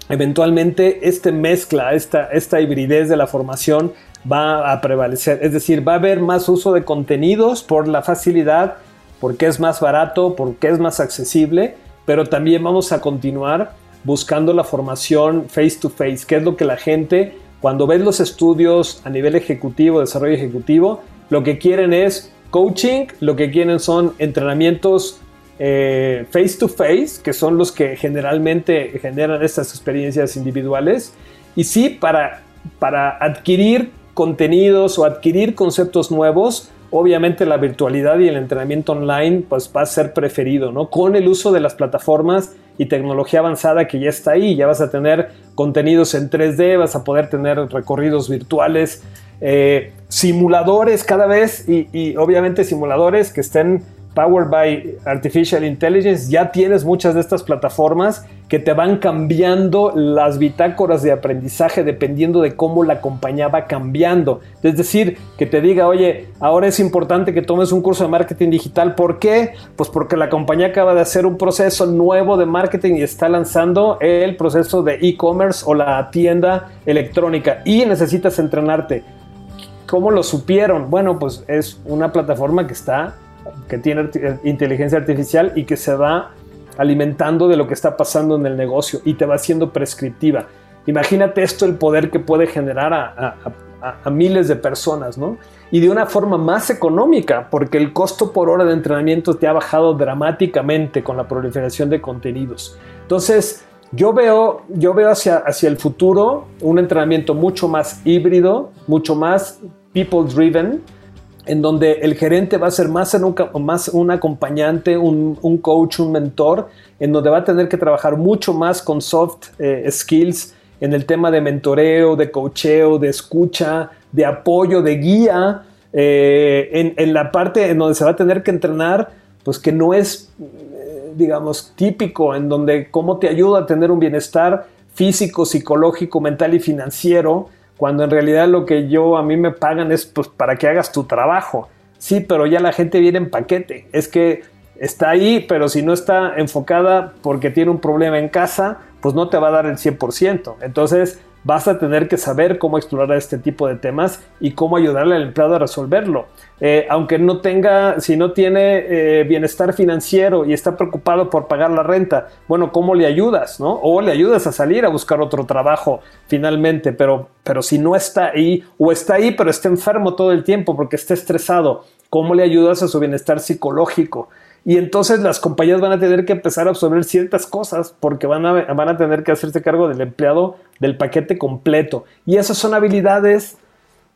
eventualmente esta mezcla, esta, esta hibridez de la formación va a prevalecer. Es decir, va a haber más uso de contenidos por la facilidad, porque es más barato, porque es más accesible, pero también vamos a continuar buscando la formación face to face, que es lo que la gente, cuando ves los estudios a nivel ejecutivo, desarrollo ejecutivo, lo que quieren es coaching, lo que quieren son entrenamientos face to face, que son los que generalmente generan estas experiencias individuales. Y sí, para, para adquirir contenidos o adquirir conceptos nuevos, obviamente la virtualidad y el entrenamiento online pues va a ser preferido, ¿no? Con el uso de las plataformas y tecnología avanzada que ya está ahí, ya vas a tener contenidos en 3D, vas a poder tener recorridos virtuales, eh, simuladores cada vez y, y obviamente simuladores que estén Powered by Artificial Intelligence, ya tienes muchas de estas plataformas que te van cambiando las bitácoras de aprendizaje dependiendo de cómo la compañía va cambiando. Es decir, que te diga, oye, ahora es importante que tomes un curso de marketing digital. ¿Por qué? Pues porque la compañía acaba de hacer un proceso nuevo de marketing y está lanzando el proceso de e-commerce o la tienda electrónica y necesitas entrenarte. ¿Cómo lo supieron? Bueno, pues es una plataforma que está que tiene inteligencia artificial y que se va alimentando de lo que está pasando en el negocio y te va siendo prescriptiva. Imagínate esto, el poder que puede generar a, miles de personas, ¿no? Y de una forma más económica, porque el costo por hora de entrenamiento te ha bajado dramáticamente con la proliferación de contenidos. Entonces, yo veo, yo veo hacia, hacia el futuro un entrenamiento mucho más híbrido, mucho más people driven, en donde el gerente va a ser más, un, acompañante, un, coach, un mentor, en donde va a tener que trabajar mucho más con soft eh, skills en el tema de mentoreo, de coacheo, de escucha, de apoyo, de guía, eh, en, la parte en donde se va a tener que entrenar, pues que no es, eh, digamos, típico, en donde cómo te ayuda a tener un bienestar físico, psicológico, mental y financiero, cuando en realidad lo que yo a mí me pagan es pues para que hagas tu trabajo. Sí, pero ya la gente viene en paquete. Es que está ahí, pero si no está enfocada porque tiene un problema en casa, pues no te va a dar el 100%. Entonces, vas a tener que saber cómo explorar este tipo de temas y cómo ayudarle al empleado a resolverlo. Eh, aunque no tenga, si no tiene eh, bienestar financiero y está preocupado por pagar la renta, bueno, ¿cómo le ayudas? ¿no? O le ayudas a salir a buscar otro trabajo finalmente, pero, pero si no está ahí o está ahí pero está enfermo todo el tiempo porque está estresado, ¿cómo le ayudas a su bienestar psicológico? Y entonces las compañías van a tener que empezar a absorber ciertas cosas porque van a, van a tener que hacerse cargo del empleado del paquete completo. Y esas son habilidades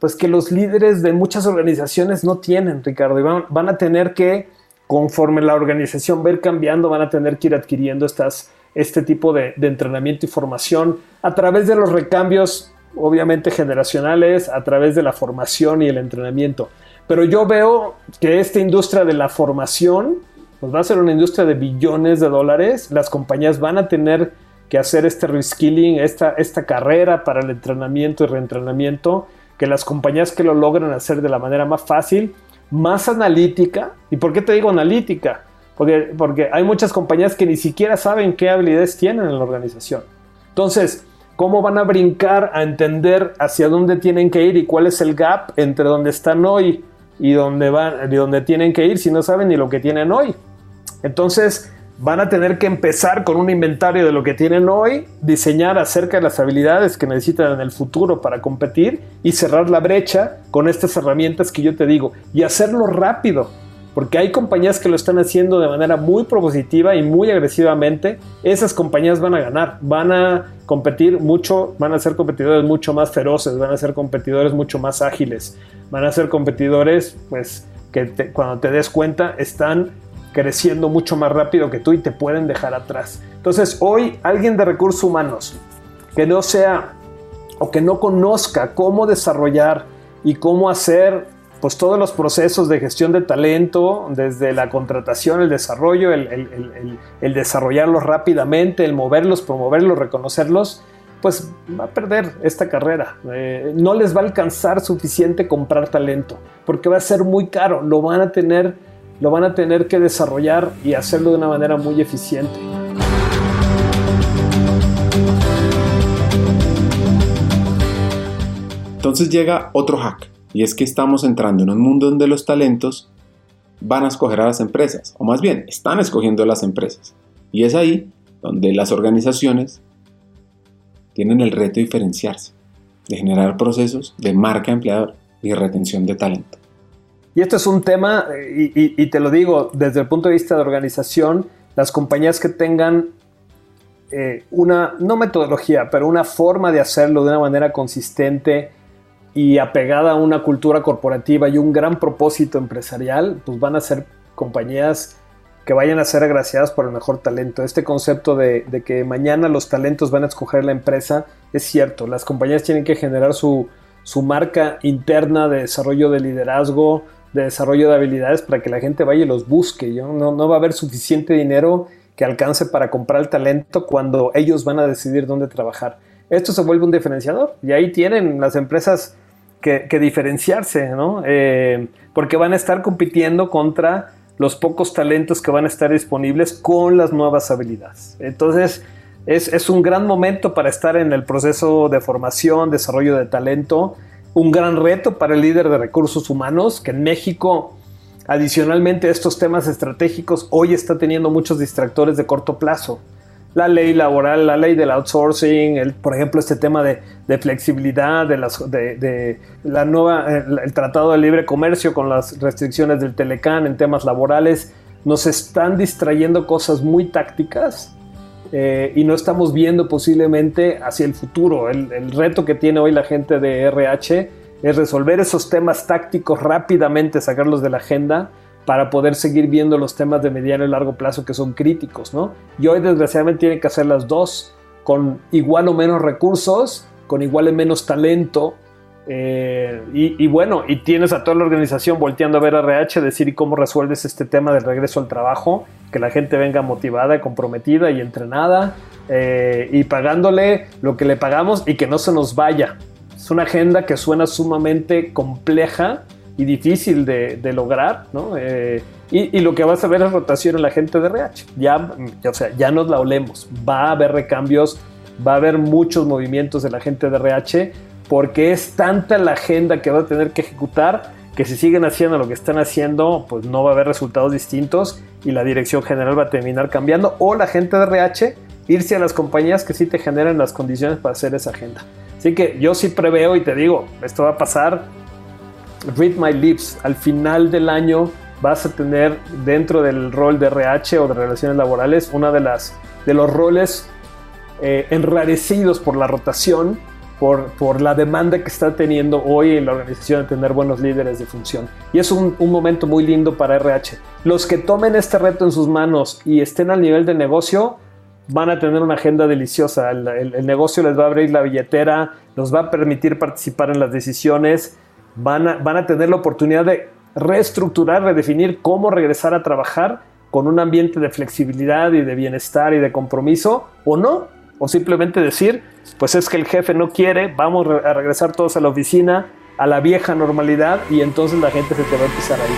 pues que los líderes de muchas organizaciones no tienen, Ricardo. Y van, a tener que, conforme la organización va cambiando, van a tener que ir adquiriendo estas, este tipo de, de entrenamiento y formación a través de los recambios, obviamente generacionales, a través de la formación y el entrenamiento. Pero yo veo que esta industria de la formación pues va a ser una industria de billones de dólares. Las compañías van a tener que hacer este reskilling, esta, esta carrera para el entrenamiento y reentrenamiento, que las compañías que lo logran hacer de la manera más fácil, más analítica. ¿Y por qué te digo analítica? Porque, porque hay muchas compañías que ni siquiera saben qué habilidades tienen en la organización. Entonces, ¿cómo van a brincar a entender hacia dónde tienen que ir y cuál es el gap entre donde están hoy y dónde van, y dónde tienen que ir si no saben ni lo que tienen hoy? Entonces van a tener que empezar con un inventario de lo que tienen hoy, diseñar acerca de las habilidades que necesitan en el futuro para competir y cerrar la brecha con estas herramientas que yo te digo y hacerlo rápido. Porque hay compañías que lo están haciendo de manera muy propositiva y muy agresivamente. Esas compañías van a ganar, van a competir mucho, van a ser competidores mucho más feroces, van a ser competidores mucho más ágiles, van a ser competidores pues que cuando te des cuenta están creciendo mucho más rápido que tú y te pueden dejar atrás. Entonces, hoy alguien de recursos humanos que no sea o que no conozca cómo desarrollar y cómo hacer pues todos los procesos de gestión de talento, desde la contratación, el desarrollo, el, desarrollarlos rápidamente, el moverlos, promoverlos, reconocerlos, pues va a perder esta carrera. Eh, no les va a alcanzar suficiente comprar talento, porque va a ser muy caro, lo van a tener lo van a tener que desarrollar y hacerlo de una manera muy eficiente. Entonces llega otro hack, y es que estamos entrando en un mundo donde los talentos van a escoger a las empresas, o más bien, están escogiendo a las empresas. Y es ahí donde las organizaciones tienen el reto de diferenciarse, de generar procesos de marca empleador y retención de talento. Y esto es un tema, y, te lo digo, desde el punto de vista de organización, las compañías que tengan eh, una, no metodología, pero una forma de hacerlo de una manera consistente y apegada a una cultura corporativa y un gran propósito empresarial, pues van a ser compañías que vayan a ser agraciadas por el mejor talento. Este concepto de, de, que mañana los talentos van a escoger la empresa es cierto. Las compañías tienen que generar su, su marca interna de desarrollo de liderazgo, de desarrollo de habilidades para que la gente vaya y los busque. No, no va a haber suficiente dinero que alcance para comprar el talento cuando ellos van a decidir dónde trabajar. Esto se vuelve un diferenciador y ahí tienen las empresas que, diferenciarse, ¿no? Eh, porque van a estar compitiendo contra los pocos talentos que van a estar disponibles con las nuevas habilidades. Entonces, es, es un gran momento para estar en el proceso de formación, desarrollo de talento un gran reto para el líder de recursos humanos, que en México, adicionalmente a estos temas estratégicos, hoy está teniendo muchos distractores de corto plazo. La ley laboral, la ley del outsourcing, por ejemplo, este tema de, flexibilidad, de, la nueva, el, Tratado de Libre Comercio con las restricciones del Telecán en temas laborales, nos están distrayendo cosas muy tácticas eh, y no estamos viendo posiblemente hacia el futuro. El, reto que tiene hoy la gente de RH es resolver esos temas tácticos rápidamente, sacarlos de la agenda para poder seguir viendo los temas de mediano y largo plazo que son críticos, ¿no? Y hoy desgraciadamente tienen que hacer las dos con igual o menos recursos, con igual o menos talento, eh, y, bueno, y tienes a toda la organización volteando a ver a RH, decir cómo resuelves este tema del regreso al trabajo, que la gente venga motivada, comprometida y entrenada, eh, y pagándole lo que le pagamos y que no se nos vaya. Es una agenda que suena sumamente compleja y difícil de, lograr, ¿no? Eh, y, lo que vas a ver es rotación en la gente de RH. Ya, o sea, ya nos la olemos. Va a haber recambios, va a haber muchos movimientos de la gente de RH porque es tanta la agenda que va a tener que ejecutar que si siguen haciendo lo que están haciendo, pues no va a haber resultados distintos y la dirección general va a terminar cambiando o la gente de RH irse a las compañías que sí te generan las condiciones para hacer esa agenda. Así que yo sí preveo y te digo, esto va a pasar. Read my lips, al final del año vas a tener dentro del rol de RH o de relaciones laborales una de las de los roles eh, enrarecidos por la rotación por, la demanda que está teniendo hoy en la organización de tener buenos líderes de función. Y es un, momento muy lindo para RH. Los que tomen este reto en sus manos y estén al nivel de negocio, van a tener una agenda deliciosa. El, negocio les va a abrir la billetera, los va a permitir participar en las decisiones, van a, van a tener la oportunidad de reestructurar, redefinir cómo regresar a trabajar con un ambiente de flexibilidad y de bienestar y de compromiso o no o simplemente decir, pues es que el jefe no quiere, vamos a regresar todos a la oficina, a la vieja normalidad y entonces la gente se te va a empezar a ir.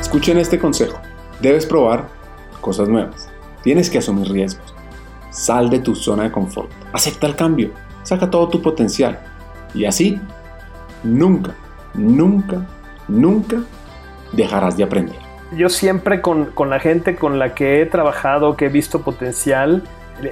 Escuchen este consejo. Debes probar cosas nuevas. Tienes que asumir riesgos. Sal de tu zona de confort. Acepta el cambio. Saca todo tu potencial. Y así, nunca, nunca, nunca dejarás de aprender. Yo siempre con, con, la gente con la que he trabajado, que he visto potencial,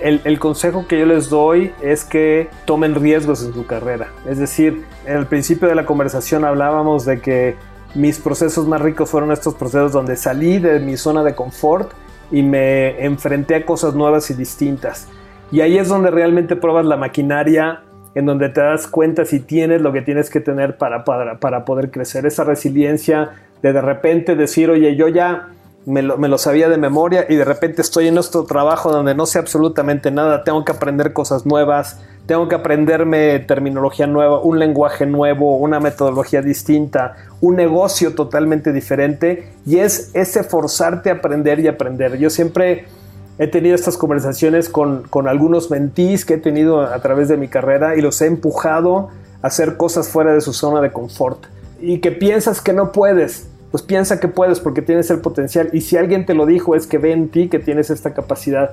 el, el, consejo que yo les doy es que tomen riesgos en su carrera. Es decir, al principio de la conversación hablábamos de que mis procesos más ricos fueron estos procesos donde salí de mi zona de confort y me enfrenté a cosas nuevas y distintas. Y ahí es donde realmente pruebas la maquinaria, en donde te das cuenta si tienes lo que tienes que tener para, para, para poder crecer. Esa resiliencia, de de repente decir, oye, yo ya me lo, sabía de memoria y de repente estoy en nuestro trabajo donde no sé absolutamente nada, tengo que aprender cosas nuevas, tengo que aprenderme terminología nueva, un lenguaje nuevo, una metodología distinta, un negocio totalmente diferente y es ese forzarte a aprender y aprender. Yo siempre he tenido estas conversaciones con, con algunos mentís que he tenido a través de mi carrera y los he empujado hacer cosas fuera de su zona de confort y que piensas que no puedes, pues piensa que puedes porque tienes el potencial y si alguien te lo dijo es que ve en ti que tienes esta capacidad.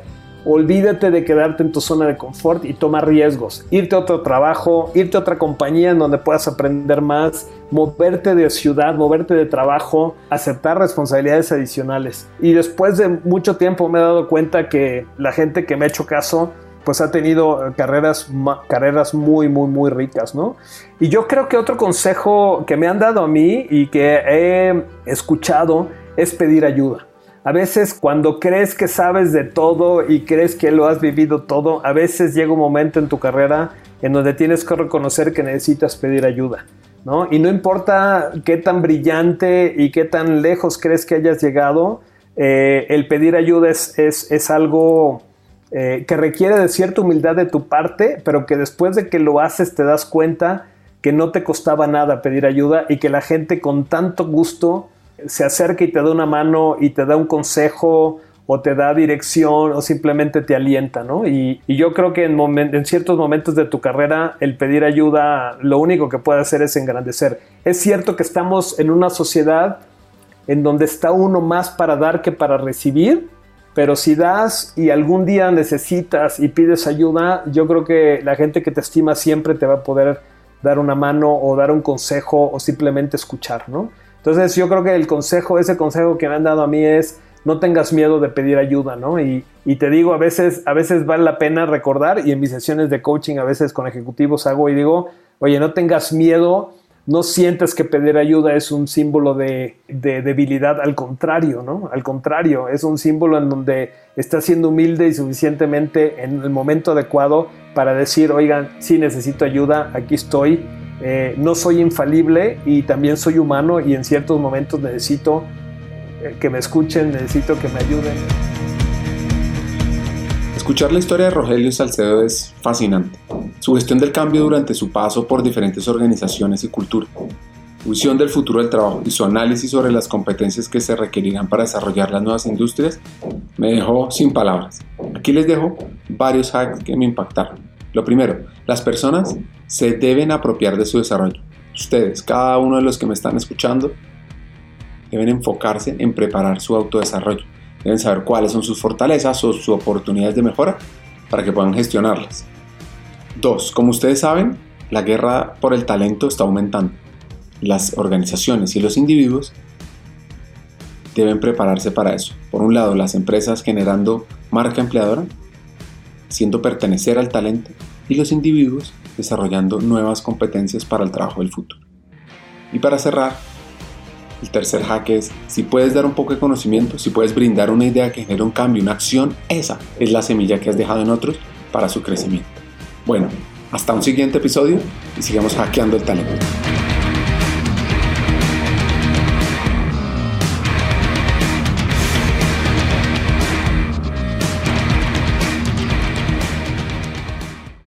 Olvídate de quedarte en tu zona de confort y toma riesgos. Irte a otro trabajo, irte a otra compañía en donde puedas aprender más, moverte de ciudad, moverte de trabajo, aceptar responsabilidades adicionales. Y después de mucho tiempo me he dado cuenta que la gente que me ha hecho caso pues ha tenido carreras, carreras muy, muy, muy ricas, ¿no? Y yo creo que otro consejo que me han dado a mí y que he escuchado es pedir ayuda. A veces cuando crees que sabes de todo y crees que lo has vivido todo, a veces llega un momento en tu carrera en donde tienes que reconocer que necesitas pedir ayuda. ¿no? Y no importa qué tan brillante y qué tan lejos crees que hayas llegado, eh, el pedir ayuda es, es algo eh, que requiere de cierta humildad de tu parte, pero que después de que lo haces te das cuenta que no te costaba nada pedir ayuda y que la gente con tanto gusto se acerca y te da una mano y te da un consejo o te da dirección o simplemente te alienta, ¿no? Y, yo creo que en, en, ciertos momentos de tu carrera el pedir ayuda lo único que puede hacer es engrandecer. Es cierto que estamos en una sociedad en donde está uno más para dar que para recibir, pero si das y algún día necesitas y pides ayuda, yo creo que la gente que te estima siempre te va a poder dar una mano o dar un consejo o simplemente escuchar, ¿no? Entonces yo creo que el consejo, ese consejo que me han dado a mí es no tengas miedo de pedir ayuda, ¿no? Y, te digo, a veces, a veces vale la pena recordar y en mis sesiones de coaching a veces con ejecutivos hago y digo, oye, no tengas miedo no sientes que pedir ayuda es un símbolo de, debilidad, al contrario, ¿no? Al contrario, es un símbolo en donde estás siendo humilde y suficientemente en el momento adecuado para decir, oigan, sí necesito ayuda, aquí estoy, eh, no soy infalible y también soy humano y en ciertos momentos necesito eh, que me escuchen, necesito que me ayuden. Escuchar la historia de Rogelio Salcedo es fascinante. Su gestión del cambio durante su paso por diferentes organizaciones y cultura, visión del futuro del trabajo y su análisis sobre las competencias que se requerirán para desarrollar las nuevas industrias me dejó sin palabras. Aquí les dejo varios hacks que me impactaron. Lo primero, las personas se deben apropiar de su desarrollo. Ustedes, cada uno de los que me están escuchando, deben enfocarse en preparar su autodesarrollo Deben saber cuáles son sus fortalezas o sus oportunidades de mejora para que puedan gestionarlas. 2. Como ustedes saben, la guerra por el talento está aumentando. Las organizaciones y los individuos deben prepararse para eso. Por un lado, las empresas generando marca empleadora, siendo pertenecer al talento, y los individuos desarrollando nuevas competencias para el trabajo del futuro. Y para cerrar, el tercer hack es, si puedes dar un poco de conocimiento, si puedes brindar una idea que genere un cambio, una acción, esa es la semilla que has dejado en otros para su crecimiento. Bueno, hasta un siguiente episodio y sigamos hackeando el talento.